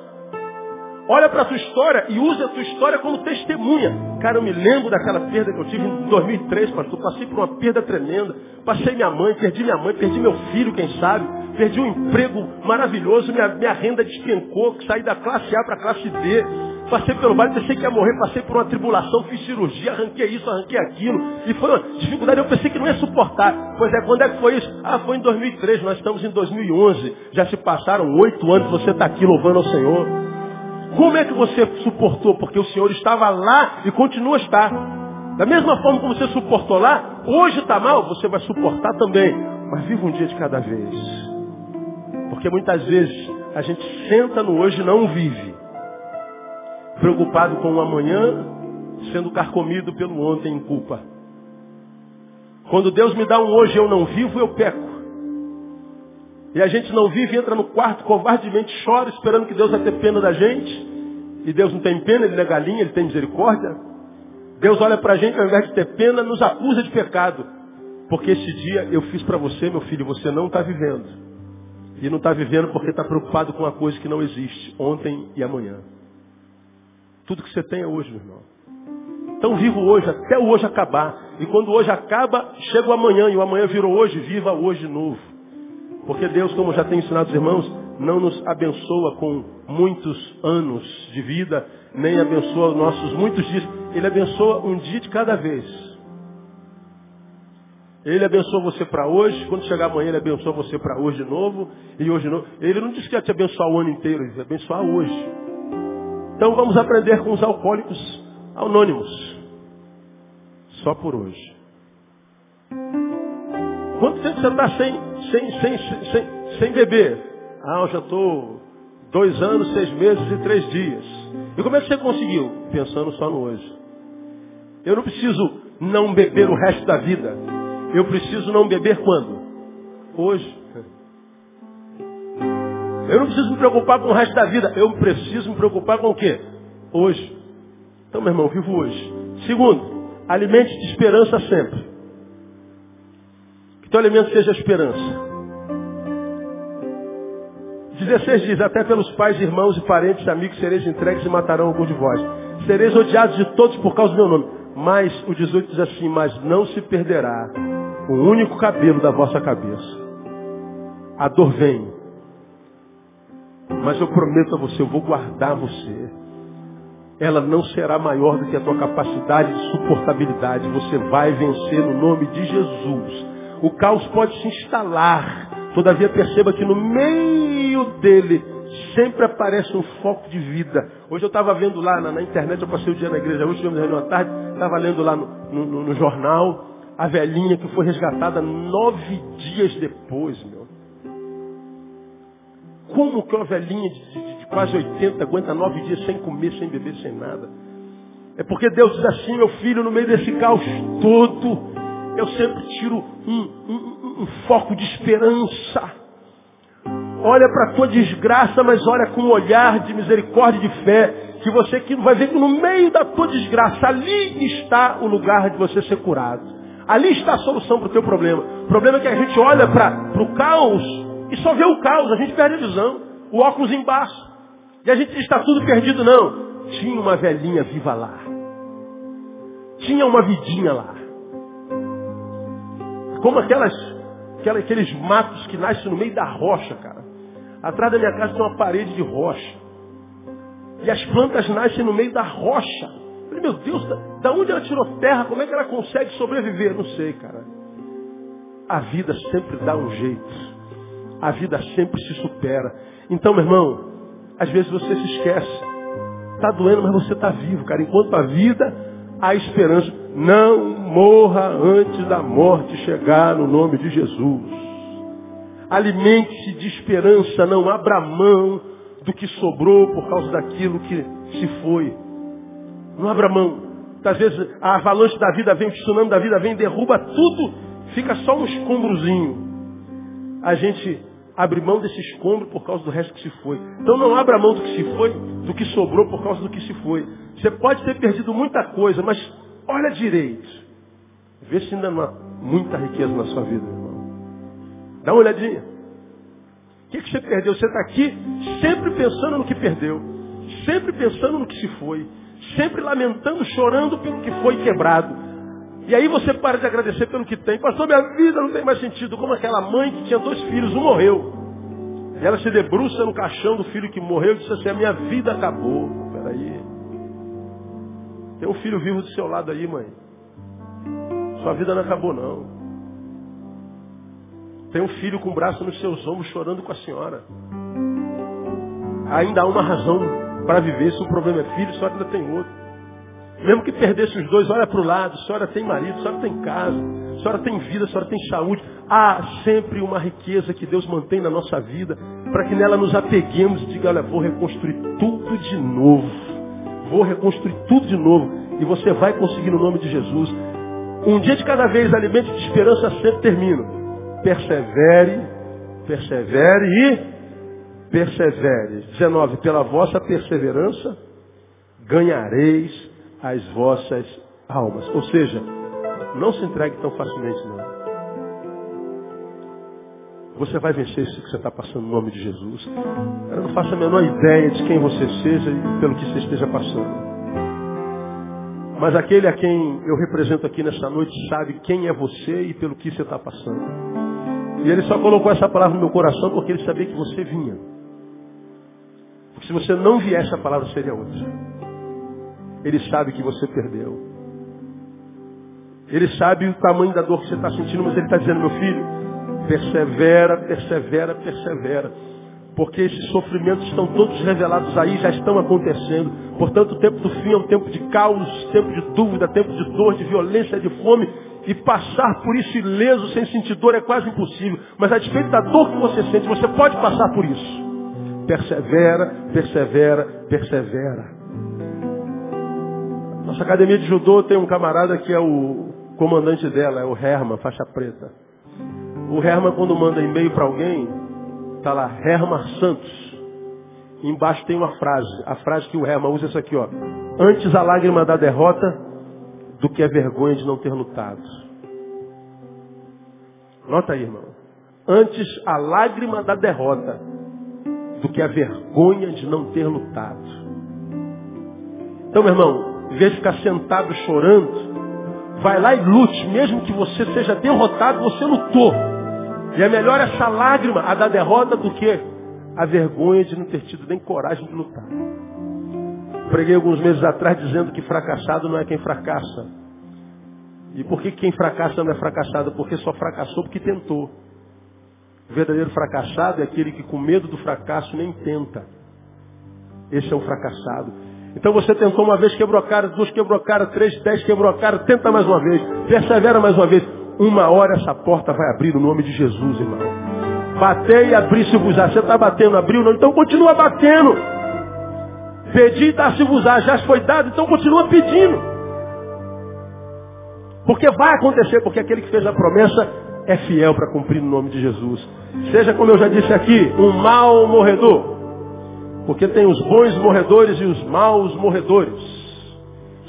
Olha para a tua história e usa a tua história como testemunha. Cara, eu me lembro daquela perda que eu tive em 2003, pastor. Passei por uma perda tremenda. Passei minha mãe, perdi minha mãe, perdi meu filho, quem sabe. Perdi um emprego maravilhoso, minha, minha renda despencou, saí da classe A para a classe D. Passei pelo baile, pensei que ia morrer, passei por uma tribulação, fiz cirurgia, arranquei isso, arranquei aquilo. E foi uma dificuldade, eu pensei que não ia suportar. Pois é, quando é que foi isso? Ah, foi em 2003, nós estamos em 2011. Já se passaram oito anos, você está aqui louvando ao Senhor. Como é que você suportou? Porque o Senhor estava lá e continua a estar. Da mesma forma como você suportou lá, hoje está mal, você vai suportar também. Mas viva um dia de cada vez. Porque muitas vezes a gente senta no hoje e não vive. Preocupado com o amanhã, sendo carcomido pelo ontem em culpa. Quando Deus me dá um hoje eu não vivo, eu peco. E a gente não vive, entra no quarto, covardemente chora, esperando que Deus vai ter pena da gente. E Deus não tem pena, Ele é galinha, Ele tem misericórdia. Deus olha para a gente, ao invés de ter pena, nos acusa de pecado. Porque esse dia eu fiz para você, meu filho, você não está vivendo. E não está vivendo porque está preocupado com uma coisa que não existe, ontem e amanhã. Tudo que você tem é hoje, meu irmão. Então vivo hoje, até o hoje acabar. E quando hoje acaba, chega o amanhã, e o amanhã virou hoje, viva hoje novo. Porque Deus, como já tenho ensinado os irmãos, não nos abençoa com muitos anos de vida, nem abençoa nossos muitos dias. Ele abençoa um dia de cada vez. Ele abençoa você para hoje, quando chegar amanhã ele abençoa você para hoje de novo, e hoje de novo. Ele não disse que ia te abençoar o ano inteiro, ele vai abençoar hoje. Então vamos aprender com os alcoólicos anônimos. Só por hoje. Quanto tempo você está sem, sem, sem, sem, sem beber? Ah, eu já estou dois anos, seis meses e três dias. E como é que você conseguiu? Pensando só no hoje. Eu não preciso não beber o resto da vida. Eu preciso não beber quando? Hoje. Eu não preciso me preocupar com o resto da vida. Eu preciso me preocupar com o quê? Hoje. Então, meu irmão, vivo hoje. Segundo, alimente de esperança sempre. Teu alimento seja a esperança. 16 diz, até pelos pais, irmãos e parentes, amigos, sereis entregues e matarão algum de vós. Sereis odiados de todos por causa do meu nome. Mas o 18 diz assim, mas não se perderá o único cabelo da vossa cabeça. A dor vem. Mas eu prometo a você, eu vou guardar você. Ela não será maior do que a tua capacidade de suportabilidade. Você vai vencer no nome de Jesus. O caos pode se instalar. Todavia perceba que no meio dele sempre aparece um foco de vida. Hoje eu estava vendo lá na, na, internet, eu passei o dia na igreja, hoje tivemos reunião à tarde, estava lendo lá no, no, no, jornal a velhinha que foi resgatada nove dias depois, meu. Como que uma velhinha de, de, de quase 80 aguenta nove dias sem comer, sem beber, sem nada? É porque Deus diz assim, meu filho, no meio desse caos todo, eu sempre tiro um, um, um foco de esperança. Olha para a tua desgraça, mas olha com um olhar de misericórdia e de fé, que você que vai ver que no meio da tua desgraça, ali está o lugar de você ser curado. Ali está a solução para o teu problema. O problema é que a gente olha para o caos e só vê o caos, a gente perde a visão. O óculos embaixo. E a gente está tudo perdido, não. Tinha uma velhinha viva lá. Tinha uma vidinha lá como aquelas aqueles matos que nascem no meio da rocha, cara. Atrás da minha casa tem uma parede de rocha. E as plantas nascem no meio da rocha. Eu falei, meu Deus, da, da onde ela tirou terra? Como é que ela consegue sobreviver? Não sei, cara. A vida sempre dá um jeito. A vida sempre se supera. Então, meu irmão, às vezes você se esquece. Está doendo, mas você está vivo, cara. Enquanto a vida, há esperança. Não morra antes da morte chegar no nome de Jesus. Alimente-se de esperança, não abra mão do que sobrou por causa daquilo que se foi. Não abra mão. Às vezes a avalanche da vida vem, o tsunami da vida vem, derruba tudo, fica só um escombrozinho. A gente abre mão desse escombro por causa do resto que se foi. Então não abra mão do que se foi, do que sobrou por causa do que se foi. Você pode ter perdido muita coisa, mas olha direito. Vê se ainda não há muita riqueza na sua vida, irmão. Dá uma olhadinha. O que, que você perdeu? Você está aqui sempre pensando no que perdeu. Sempre pensando no que se foi. Sempre lamentando, chorando pelo que foi quebrado. E aí você para de agradecer pelo que tem. Pastor, minha vida não tem mais sentido. Como aquela mãe que tinha dois filhos, um morreu. E ela se debruça no caixão do filho que morreu e diz assim, a minha vida acabou. Peraí. Tem um filho vivo do seu lado aí, mãe. Sua vida não acabou, não. Tem um filho com o braço nos seus ombros chorando com a senhora. Ainda há uma razão para viver. Se o problema é filho, a senhora ainda tem outro. Mesmo que perdesse os dois, olha para o lado. A senhora tem marido, a senhora tem casa, a senhora tem vida, a senhora tem saúde. Há sempre uma riqueza que Deus mantém na nossa vida para que nela nos apeguemos e diga, olha, vou reconstruir tudo de novo vou reconstruir tudo de novo. E você vai conseguir no nome de Jesus. Um dia de cada vez, alimente de esperança sempre termina. Persevere, persevere e persevere. 19. Pela vossa perseverança ganhareis as vossas almas. Ou seja, não se entregue tão facilmente não. Você vai vencer isso que você está passando no nome de Jesus. Eu não faço a menor ideia de quem você seja e pelo que você esteja passando. Mas aquele a quem eu represento aqui nessa noite sabe quem é você e pelo que você está passando. E ele só colocou essa palavra no meu coração porque ele sabia que você vinha. Porque se você não viesse, a palavra seria outra. Ele sabe que você perdeu. Ele sabe o tamanho da dor que você está sentindo, mas ele está dizendo, meu filho, Persevera, persevera, persevera. Porque esses sofrimentos estão todos revelados aí, já estão acontecendo. Portanto, o tempo do fim é um tempo de caos, tempo de dúvida, tempo de dor, de violência, de fome. E passar por isso ileso, sem sentir dor, é quase impossível. Mas a despeito da dor que você sente, você pode passar por isso. Persevera, persevera, persevera. Nossa academia de judô tem um camarada que é o comandante dela, é o Herman, faixa preta. O Herman, quando manda e-mail para alguém, está lá, Herman Santos. embaixo tem uma frase. A frase que o Herman usa é essa aqui, ó. Antes a lágrima da derrota do que a vergonha de não ter lutado. Nota aí, irmão. Antes a lágrima da derrota do que a vergonha de não ter lutado. Então, meu irmão, em vez de ficar sentado chorando, vai lá e lute. Mesmo que você seja derrotado, você lutou. E é melhor essa lágrima, a da derrota, do que a vergonha de não ter tido nem coragem de lutar. Preguei alguns meses atrás dizendo que fracassado não é quem fracassa. E por que quem fracassa não é fracassado? Porque só fracassou porque tentou. O verdadeiro fracassado é aquele que com medo do fracasso nem tenta. Esse é o fracassado. Então você tentou uma vez, quebrou a cara, duas quebrou a cara, três, dez quebrou a cara, tenta mais uma vez, persevera mais uma vez. Uma hora essa porta vai abrir no nome de Jesus, irmão. Batei e abri-se-vos-á. Você está batendo, abriu não? Então continua batendo. Pedi e dá-se-vos-á. Já foi dado, então continua pedindo. Porque vai acontecer, porque aquele que fez a promessa é fiel para cumprir no nome de Jesus. Seja como eu já disse aqui, um mau morredor. Porque tem os bons morredores e os maus morredores.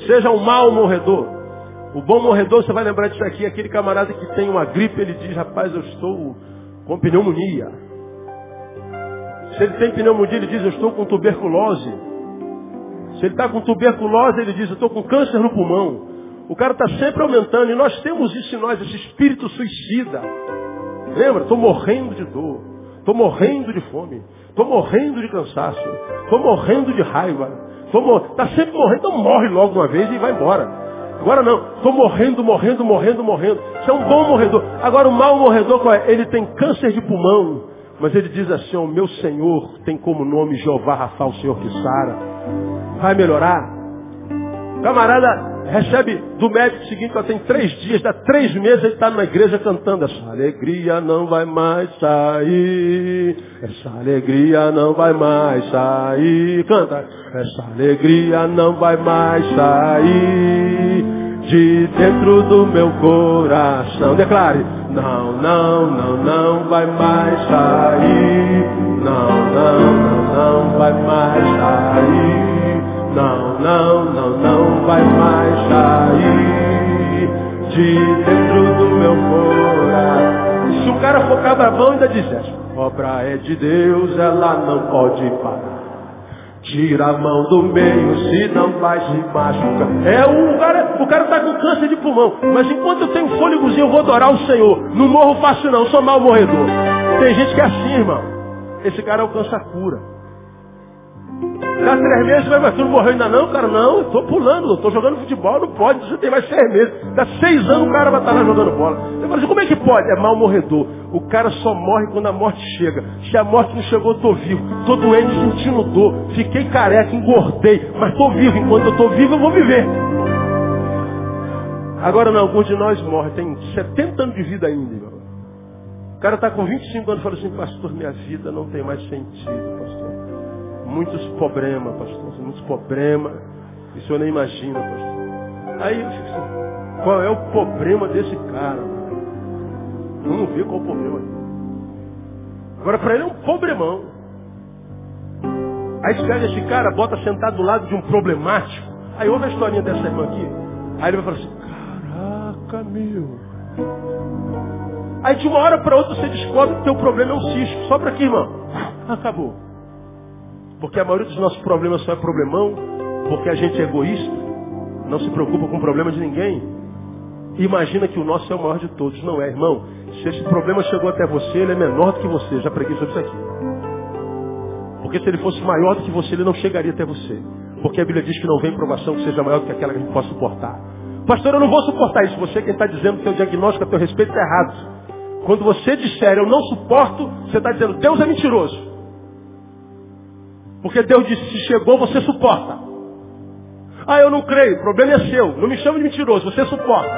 Seja um mau morredor. O bom morredor, você vai lembrar disso aqui, aquele camarada que tem uma gripe, ele diz, rapaz, eu estou com pneumonia. Se ele tem pneumonia, ele diz, eu estou com tuberculose. Se ele está com tuberculose, ele diz, eu estou com câncer no pulmão. O cara está sempre aumentando. E nós temos isso em nós, esse espírito suicida. Lembra? Estou morrendo de dor. Estou morrendo de fome. Estou morrendo de cansaço. Estou morrendo de raiva. Está sempre morrendo. Então morre logo uma vez e vai embora. Agora não. Estou morrendo, morrendo, morrendo, morrendo. Você é um bom morredor. Agora o mau morredor, qual é? Ele tem câncer de pulmão. Mas ele diz assim, o meu Senhor tem como nome Jeová Rafa, o Senhor que sara. Vai melhorar? Camarada recebe do médico o seguinte, ó, tem três dias, dá três meses, ele está na igreja cantando, essa alegria não vai mais sair, essa alegria não vai mais sair, canta, essa alegria não vai mais sair de dentro do meu coração. Declare, não, não, não, não vai mais sair, não, não, não, não vai mais sair. Não, não, não, não vai mais sair de dentro do meu coração. Se o cara for cabravão, ainda diz essa. Obra é de Deus, ela não pode parar. Tira a mão do meio, se não vai se machucar. É o cara, o cara tá com câncer de pulmão. Mas enquanto eu tenho fôlegozinho, eu vou adorar o Senhor. Não morro fácil não, sou mal morredor. Tem gente que é assim, irmão. Esse cara alcança a cura. Dá três meses, mas tu não morreu ainda não, cara? Não, estou pulando, estou jogando futebol, não pode, você tem mais seis meses. Dá seis anos o cara vai estar lá jogando bola. Você fala assim, como é que pode? É mal morredor. O cara só morre quando a morte chega. Se a morte não chegou, eu estou vivo. Estou doente, sentindo dor. Fiquei careca, engordei. Mas estou vivo. Enquanto eu estou vivo, eu vou viver. Agora não, alguns de nós morrem. Tem 70 anos de vida ainda, irmão. O cara está com 25 anos e fala assim, pastor, minha vida não tem mais sentido, pastor. Muitos problemas, pastor. Muitos problemas. Que o senhor nem imagina, pastor. Aí eu fico assim, qual é o problema desse cara? Vamos ver qual é o problema. Agora para ele é um problemão. Aí pega esse cara, bota sentado do lado de um problemático. Aí ouve a historinha dessa irmã aqui. Aí ele vai falar assim, caraca meu. Aí de uma hora para outra você descobre que o teu problema é um cisto. Só para aqui, irmão. Acabou. Porque a maioria dos nossos problemas só é problemão, porque a gente é egoísta, não se preocupa com o problema de ninguém. Imagina que o nosso é o maior de todos. Não é, irmão. Se esse problema chegou até você, ele é menor do que você. Já preguei sobre isso aqui. Porque se ele fosse maior do que você, ele não chegaria até você. Porque a Bíblia diz que não vem provação que seja maior do que aquela que a gente possa suportar. Pastor, eu não vou suportar isso. Você quem está dizendo que o diagnóstico a teu respeito está errado. Quando você disser eu não suporto, você está dizendo Deus é mentiroso. Porque Deus disse, se chegou, você suporta. Ah, eu não creio, o problema é seu. Não me chame de mentiroso, você suporta.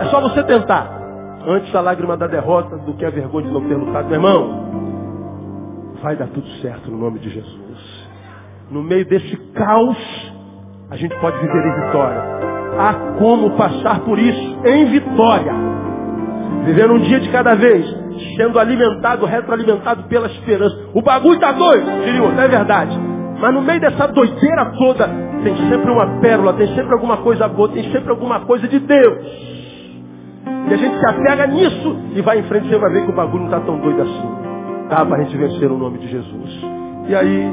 É só você tentar. Antes a lágrima da derrota do que a vergonha de não ter lutado. Meu irmão, vai dar tudo certo no nome de Jesus. No meio desse caos, a gente pode viver em vitória. Há como passar por isso em vitória. Vivendo um dia de cada vez, sendo alimentado, retroalimentado pela esperança. O bagulho tá doido, diria outro, é verdade. Mas no meio dessa doideira toda, tem sempre uma pérola, tem sempre alguma coisa boa, tem sempre alguma coisa de Deus. E a gente se apega nisso e vai em frente, você vai ver que o bagulho não está tão doido assim. Dá para a gente vencer o nome de Jesus. E aí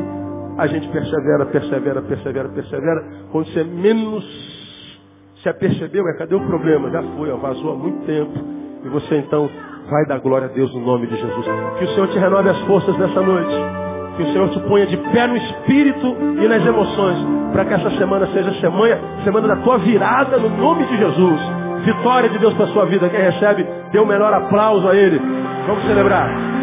a gente persevera, persevera, persevera, persevera. Quando você menos se apercebeu, é cadê o problema? Já foi, ó, vazou há muito tempo. E você então vai dar glória a Deus no nome de Jesus. Que o Senhor te renove as forças nessa noite. Que o Senhor te ponha de pé no espírito e nas emoções. Para que essa semana seja semana, semana da tua virada no nome de Jesus. Vitória de Deus para a sua vida. Quem recebe, dê o menor aplauso a Ele. Vamos celebrar.